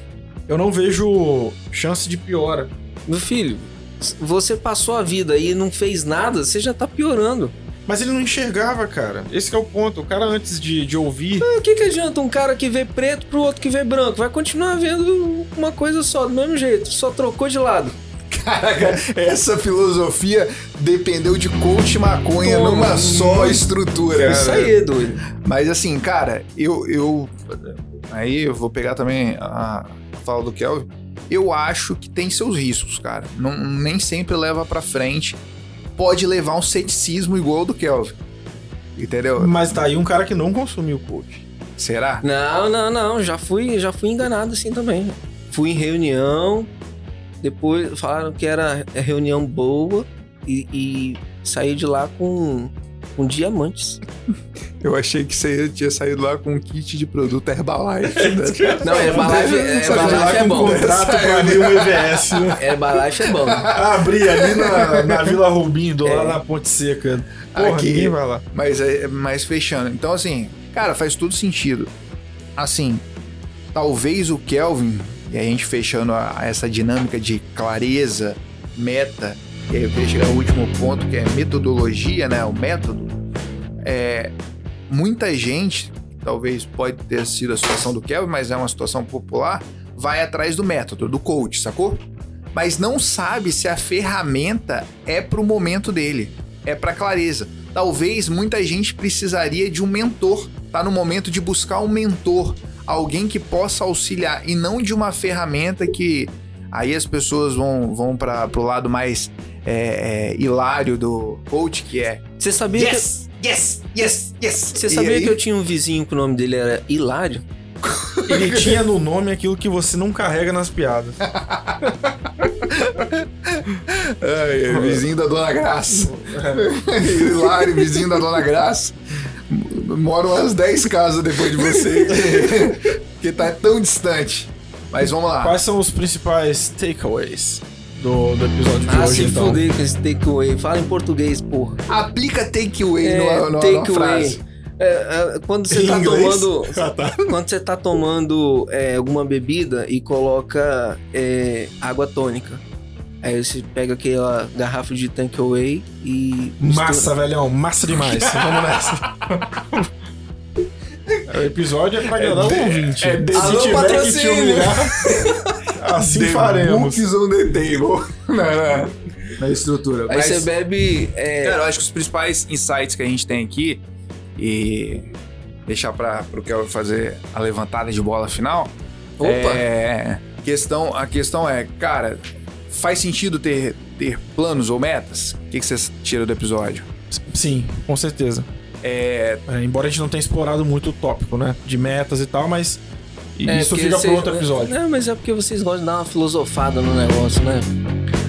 Eu não vejo chance de piora. Meu filho, você passou a vida e não fez nada, você já tá piorando. Mas ele não enxergava, cara. Esse que é o ponto. O cara, antes de, de ouvir. O que, que adianta um cara que vê preto pro outro que vê branco? Vai continuar vendo uma coisa só, do mesmo jeito, só trocou de lado. Caraca, essa filosofia dependeu de coach maconha Toma. numa só estrutura. Isso aí, doido. Mas assim, cara, eu, eu. Aí eu vou pegar também a, a fala do Kelvin. Eu acho que tem seus riscos, cara. Não, nem sempre leva pra frente. Pode levar um ceticismo igual ao do Kelvin. Entendeu? Mas tá aí um cara que não consumiu coach. Será? Não, não, não. Já fui, já fui enganado assim também. Fui em reunião, depois falaram que era reunião boa e, e saí de lá com, com diamantes. Eu achei que você tinha saído lá com um kit de produto Herbalife. né? Não, Herbalife, Herbalife é com bom. contrato pra abrir um EVS. né? Herbalife é bom. Abrir ali na, na Vila Rubindo, lá É. na Ponte Seca. Porra, Aqui. ninguém vai lá. Mas, é- mas fechando. Então, assim, cara, faz tudo sentido. Assim, talvez o Kelvin, e a gente fechando a- essa dinâmica de clareza, meta, e aí eu queria chegar ao último ponto, que é metodologia, né? O método. É, muita gente, talvez pode ter sido a situação do Kelvin, mas é uma situação popular, vai atrás do método, do coach, sacou? Mas não sabe se a ferramenta é pro momento dele, é pra clareza. Talvez muita gente precisaria de um mentor, tá no momento de buscar um mentor, alguém que possa auxiliar e não de uma ferramenta que aí as pessoas vão, vão para pro lado mais é, é, hilário do coach, que é Você sabia que yes, yes, yes. Você sabia aí- que eu tinha um vizinho que o nome dele era Hilário? Ele tinha no nome aquilo que você não carrega nas piadas. Ai, é, vizinho da Dona Graça. Hilário, vizinho da Dona Graça. Moro umas 10 casas depois de você. que tá tão distante. Mas vamos lá. Quais são os principais takeaways do, do episódio de Ah, hoje, se então? fuder com esse takeaway. Fala em português, porra. Aplica takeaway É, numa, numa, take numa frase. away. É, é, quando você tá tomando. Ah, tá. Quando você tá tomando é, alguma bebida e coloca é, água tônica. Aí você pega aquela garrafa de takeaway e. mistura. Massa, velhão. Massa demais. Vamos nessa. O episódio é pra agradar o ouvinte. é de- Se Alô, tiver que te patrocínio. humilhar, assim The faremos. Books on the table. Não, não. na estrutura. Aí Mas, você bebe. é, Cara, eu acho que os principais insights que a gente tem aqui e deixar para o Kelvin fazer a levantada de bola final. Opa! É, questão, a questão é, cara, faz sentido ter, ter planos ou metas? O que, que você tira do episódio? Sim, com certeza. É, É, embora a gente não tenha explorado muito o tópico, né? De metas e tal, mas é, isso fica vocês- para outro episódio. Não, mas é porque vocês gostam de dar uma filosofada no negócio, né?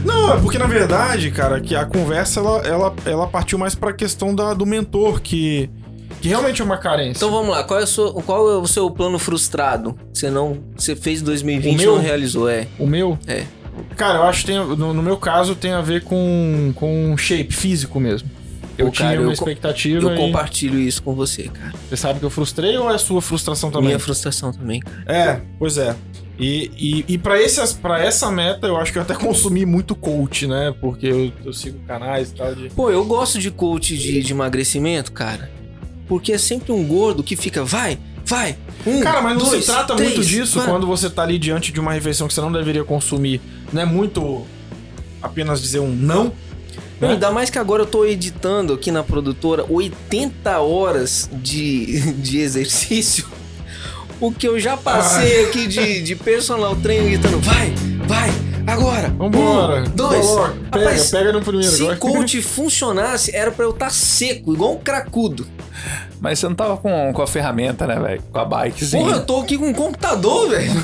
Não, é porque na verdade, cara, que a conversa ela, ela, ela partiu mais pra questão da, do mentor, que, que realmente é uma carência. Então vamos lá, qual é, o seu, qual é o seu plano frustrado? Você não. Você fez 2020 O e não realizou, é. o meu? É. Cara, eu acho que tem, no, no meu caso tem a ver com, com shape físico mesmo. Eu Pô, tinha cara, uma eu expectativa Eu e compartilho isso com você, cara. você sabe que eu frustrei ou é sua frustração também? Minha frustração também, cara. É, pois é. E, e, e pra essa meta, eu acho que eu até consumi muito coach, né? Porque eu, eu sigo canais e tal de... Pô, eu gosto de coach de, de emagrecimento, cara. Porque é sempre um gordo que fica, vai, vai. Um, Cara, mas não dois, se trata três, muito disso quando você tá ali diante de uma refeição que você não deveria consumir. Não é muito apenas dizer um não. Né? ainda mais que agora eu tô editando aqui na produtora 80 horas de, de exercício. O que eu já passei aqui de, de personal trainer gritando, vai, vai, agora. Vambora. Um, dois. Pega, Rapaz, pega no primeiro. Se agora. coach funcionasse, era pra eu estar seco, igual um cracudo. mas você não tava com, com a ferramenta, né, velho? Com a bikezinha. Porra, eu tô aqui com um computador, velho.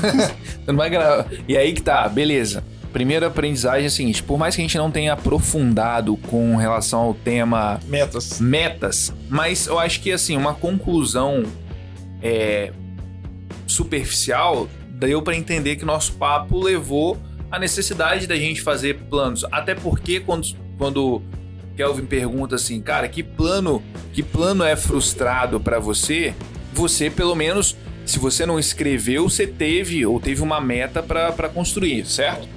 Você não vai gravar. E aí que tá, beleza. Primeira aprendizagem é a seguinte: por mais que a gente não tenha aprofundado com relação ao tema Metas. metas, mas eu acho que assim, uma conclusão é, superficial deu pra entender que nosso papo levou à necessidade da gente fazer planos. Até porque quando, quando Kelvin pergunta assim, cara, que plano, que plano é frustrado pra você? Você, pelo menos, se você não escreveu, você teve ou teve uma meta pra construir, certo?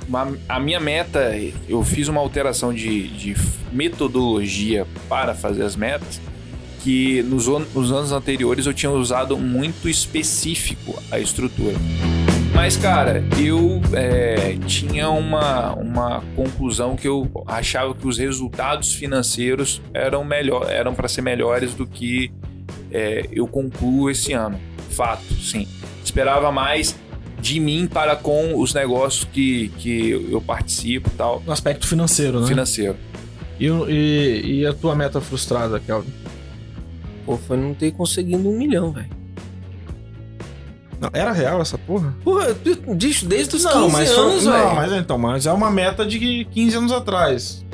A minha meta, eu fiz uma alteração de, de metodologia para fazer as metas que nos, nos anos anteriores eu tinha usado muito específico a estrutura. Mas, cara, eu é, tinha uma, uma conclusão que eu achava que os resultados financeiros eram melhor, eram para ser melhores do que é, eu concluo esse ano. Fato, sim. Esperava mais de mim para com os negócios que, que eu participo e tal, No aspecto financeiro, né? financeiro. E, e, e a tua meta frustrada, Kelvin? Pô, foi não ter conseguido um milhão, velho. Não, era real essa porra? Porra, eu- bicho, desde os 15 Não, mas, foi- anos, não, velho. mas então, mas é uma meta de 15 anos atrás.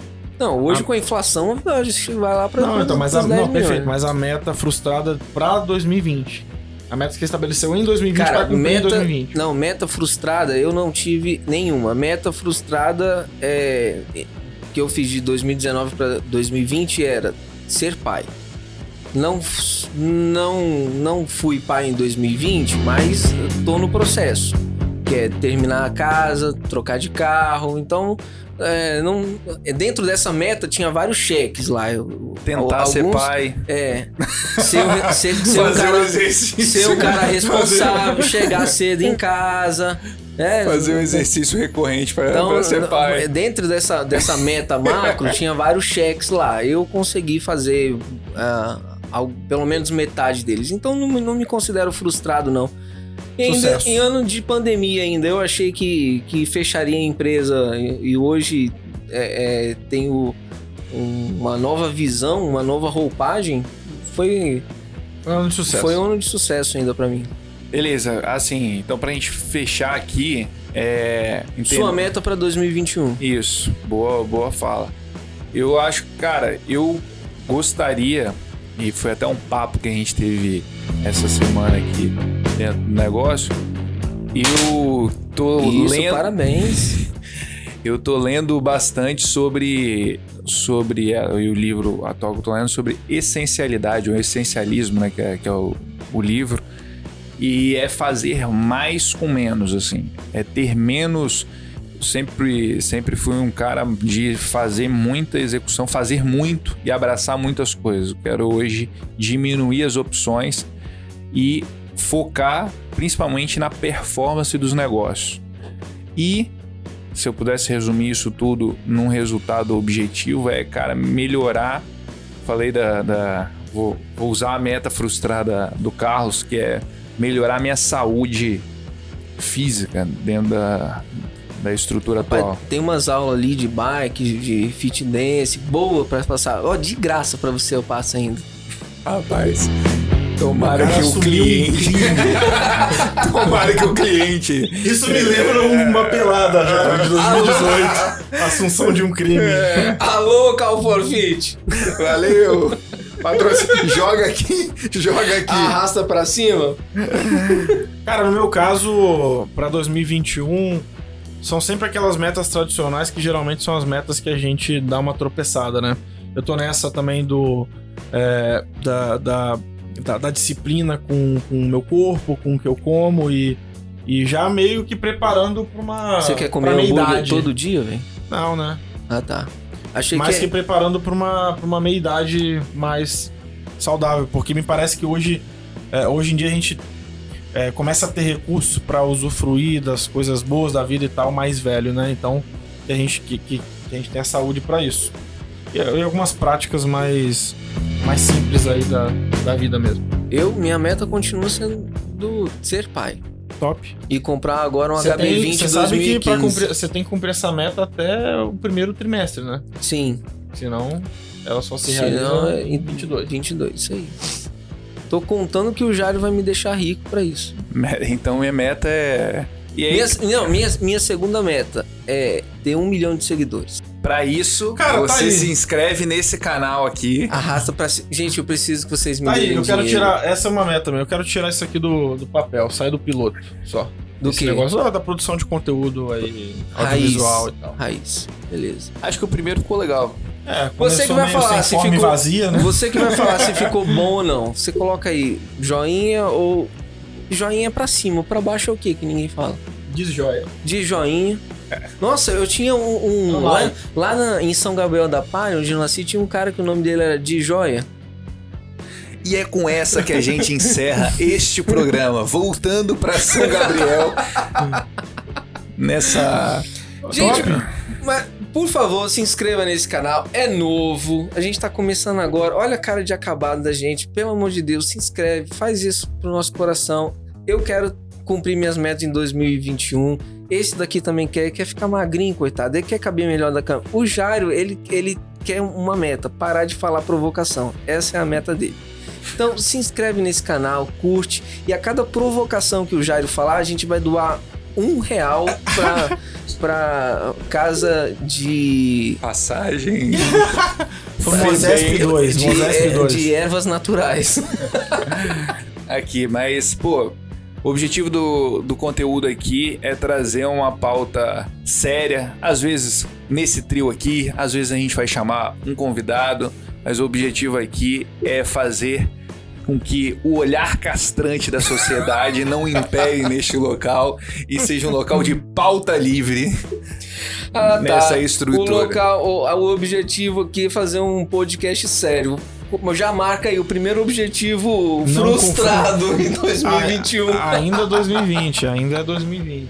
Não, hoje Ah. com a inflação, a gente vai lá pra. Não, então, mas a, pros 10 não, perfeito, mas a meta frustrada pra 2020. A meta que você estabeleceu em 2020 Cara, vai cumprir em meta, 2020. não, meta frustrada eu não tive nenhuma. Meta frustrada é, que eu fiz de 2019 para 2020 era ser pai. Não, não, não fui pai em 2020, mas tô no processo. Que é terminar a casa, trocar de carro. Então, é, não, dentro dessa meta tinha vários cheques lá. Eu- Tentar al- ser alguns- pai. É. Ser, o- ser, ser um Fazer o cara, exercício. ser um cara responsável, chegar cedo em casa. É, Fazer um exercício recorrente para Então, ser pai. dentro dessa, dessa meta macro, tinha vários cheques lá. Eu consegui fazer ah, algo- pelo menos metade deles. Então não, não me considero frustrado, não. E ainda, Sucesso. em ano de pandemia ainda, eu achei que, que fecharia a empresa e, e hoje é, é, tenho um- uma nova visão, uma nova roupagem. Foi, Foi um ano de sucesso. foi um ano de sucesso ainda pra mim. Beleza, assim, então pra gente fechar aqui, é. Sua meta pra 2021. Isso, boa, boa fala. Eu acho, cara, eu gostaria, e foi até um papo que a gente teve essa semana aqui dentro do negócio. Eu tô Isso, lendo. parabéns. Eu tô lendo bastante sobre sobre é, o livro atual que eu tô lendo sobre essencialidade, o essencialismo, né, que é, que é o, o livro. E é fazer mais com menos, assim. É ter menos. Sempre, sempre fui um cara de fazer muita execução, fazer muito e abraçar muitas coisas. Eu quero hoje diminuir as opções e focar principalmente na performance dos negócios. E se eu pudesse resumir isso tudo num resultado objetivo, é, cara, melhorar. Falei da. da- vou, vou usar a meta frustrada do Carlos, que é melhorar minha saúde física dentro da, da estrutura atual. Pai, tem umas aulas ali de bike, de fit dance, boa pra passar. Ó, de graça pra você eu passo ainda. Rapaz, tomara que o um cliente. tomara que o cliente. Isso me lembra uma pelada já, de 2018. Assunção de um crime. Alô, Cal Forfeit! Valeu! Patrocínio. joga aqui, joga aqui. Arrasta pra cima. Cara, no meu caso, pra 2021, são sempre aquelas metas tradicionais que geralmente são as metas que a gente dá uma tropeçada, né? Eu tô nessa também do. é, da, da, da, da disciplina com, com o meu corpo, com o que eu como e. E já meio que preparando pra uma. Você quer comer hambúrguer idade. todo dia, velho? Não, né? Ah, tá. Achei mais que... que preparando pra uma, pra uma meia idade mais saudável, porque me parece que hoje, é, hoje em dia a gente é, começa a ter recursos pra usufruir das coisas boas da vida e tal mais velho, né? Então a gente que, que, que a gente tem a saúde pra isso e, e algumas práticas mais mais simples aí da, da vida mesmo. Eu, minha meta continua sendo do ser pai. Top. E comprar agora um Você tem- HB20 você sabe que pra 2015. cumprir, você tem que cumprir essa meta até o primeiro trimestre, né? Sim. Senão ela só se Senão realiza é em em 22. 22, isso aí. Tô contando que o Jário vai me deixar rico pra isso. Então minha meta é. E aí, Minha, não, minha, minha segunda meta é ter um milhão de seguidores. pra isso, Cara, tá você aí. se inscreve nesse canal aqui. Arrasta pra cima. Gente, eu preciso que vocês me Tá aí, eu quero dinheiro. tirar. Essa é uma meta também. Eu quero tirar isso aqui do, do papel, sai do piloto só. Do Esse quê? negócio ah, da produção de conteúdo aí, Raiz. audiovisual e tal. Raiz. Beleza. Acho que o primeiro ficou legal. É, Você que vai falar se ficou. vazia, né? Você que vai falar se ficou bom ou não. Você coloca aí joinha ou. Joinha pra cima, pra baixo é o que que ninguém fala? Diz joia. De joinha. Nossa, eu tinha um. um- Vamos lá. lá na- em São Gabriel da Palha, onde eu nasci, tinha um cara que o nome dele era De Joia. E é com essa que a gente encerra este programa. Voltando pra São Gabriel. Nessa. Gente, mas por favor, se inscreva nesse canal. É novo. A gente tá começando agora. Olha a cara de acabado da gente. Pelo amor de Deus, se inscreve. Faz isso pro nosso coração. Eu quero cumprir minhas metas em 2021. Esse daqui também quer, quer ficar magrinho, coitado. Ele quer caber melhor da cama. O Jairo, ele, ele quer uma meta: parar de falar provocação. Essa é a meta dele. Então se inscreve nesse canal, curte. E a cada provocação que o Jairo falar, a gente vai doar um real pra, pra casa de. Passagem. Foi Mosesp 2, de, Mosesp é, 2. de ervas naturais. aqui, mas, pô, o objetivo do, do conteúdo aqui é trazer uma pauta séria. Às vezes, nesse trio aqui, às vezes a gente vai chamar um convidado, mas o objetivo aqui é fazer com que o olhar castrante da sociedade não impere neste local e seja um local de pauta livre. Ah, Nessa O estrutura. local, o, o objetivo aqui é fazer um podcast sério. Já marca aí o primeiro objetivo Não frustrado em 2021. Ah, ainda 2020, ainda é 2020.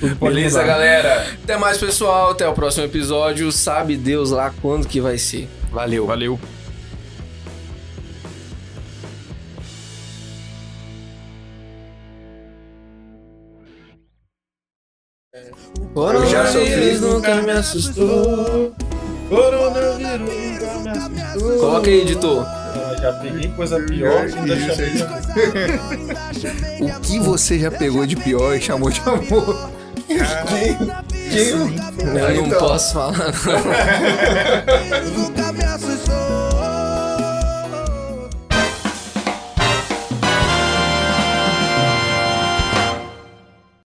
Tudo pode Beleza, mudar. galera? Até mais, pessoal. Até o próximo episódio. Sabe Deus lá quando que vai ser. Valeu. Valeu. Coronavírus já sofri. nunca me assustou. Coronavírus nunca me assustou. Coloca aí, editor. Ah, Já peguei coisa pior. ainda chamei- O que você já pegou de pior e chamou de amor? Eu não Então. posso falar. não.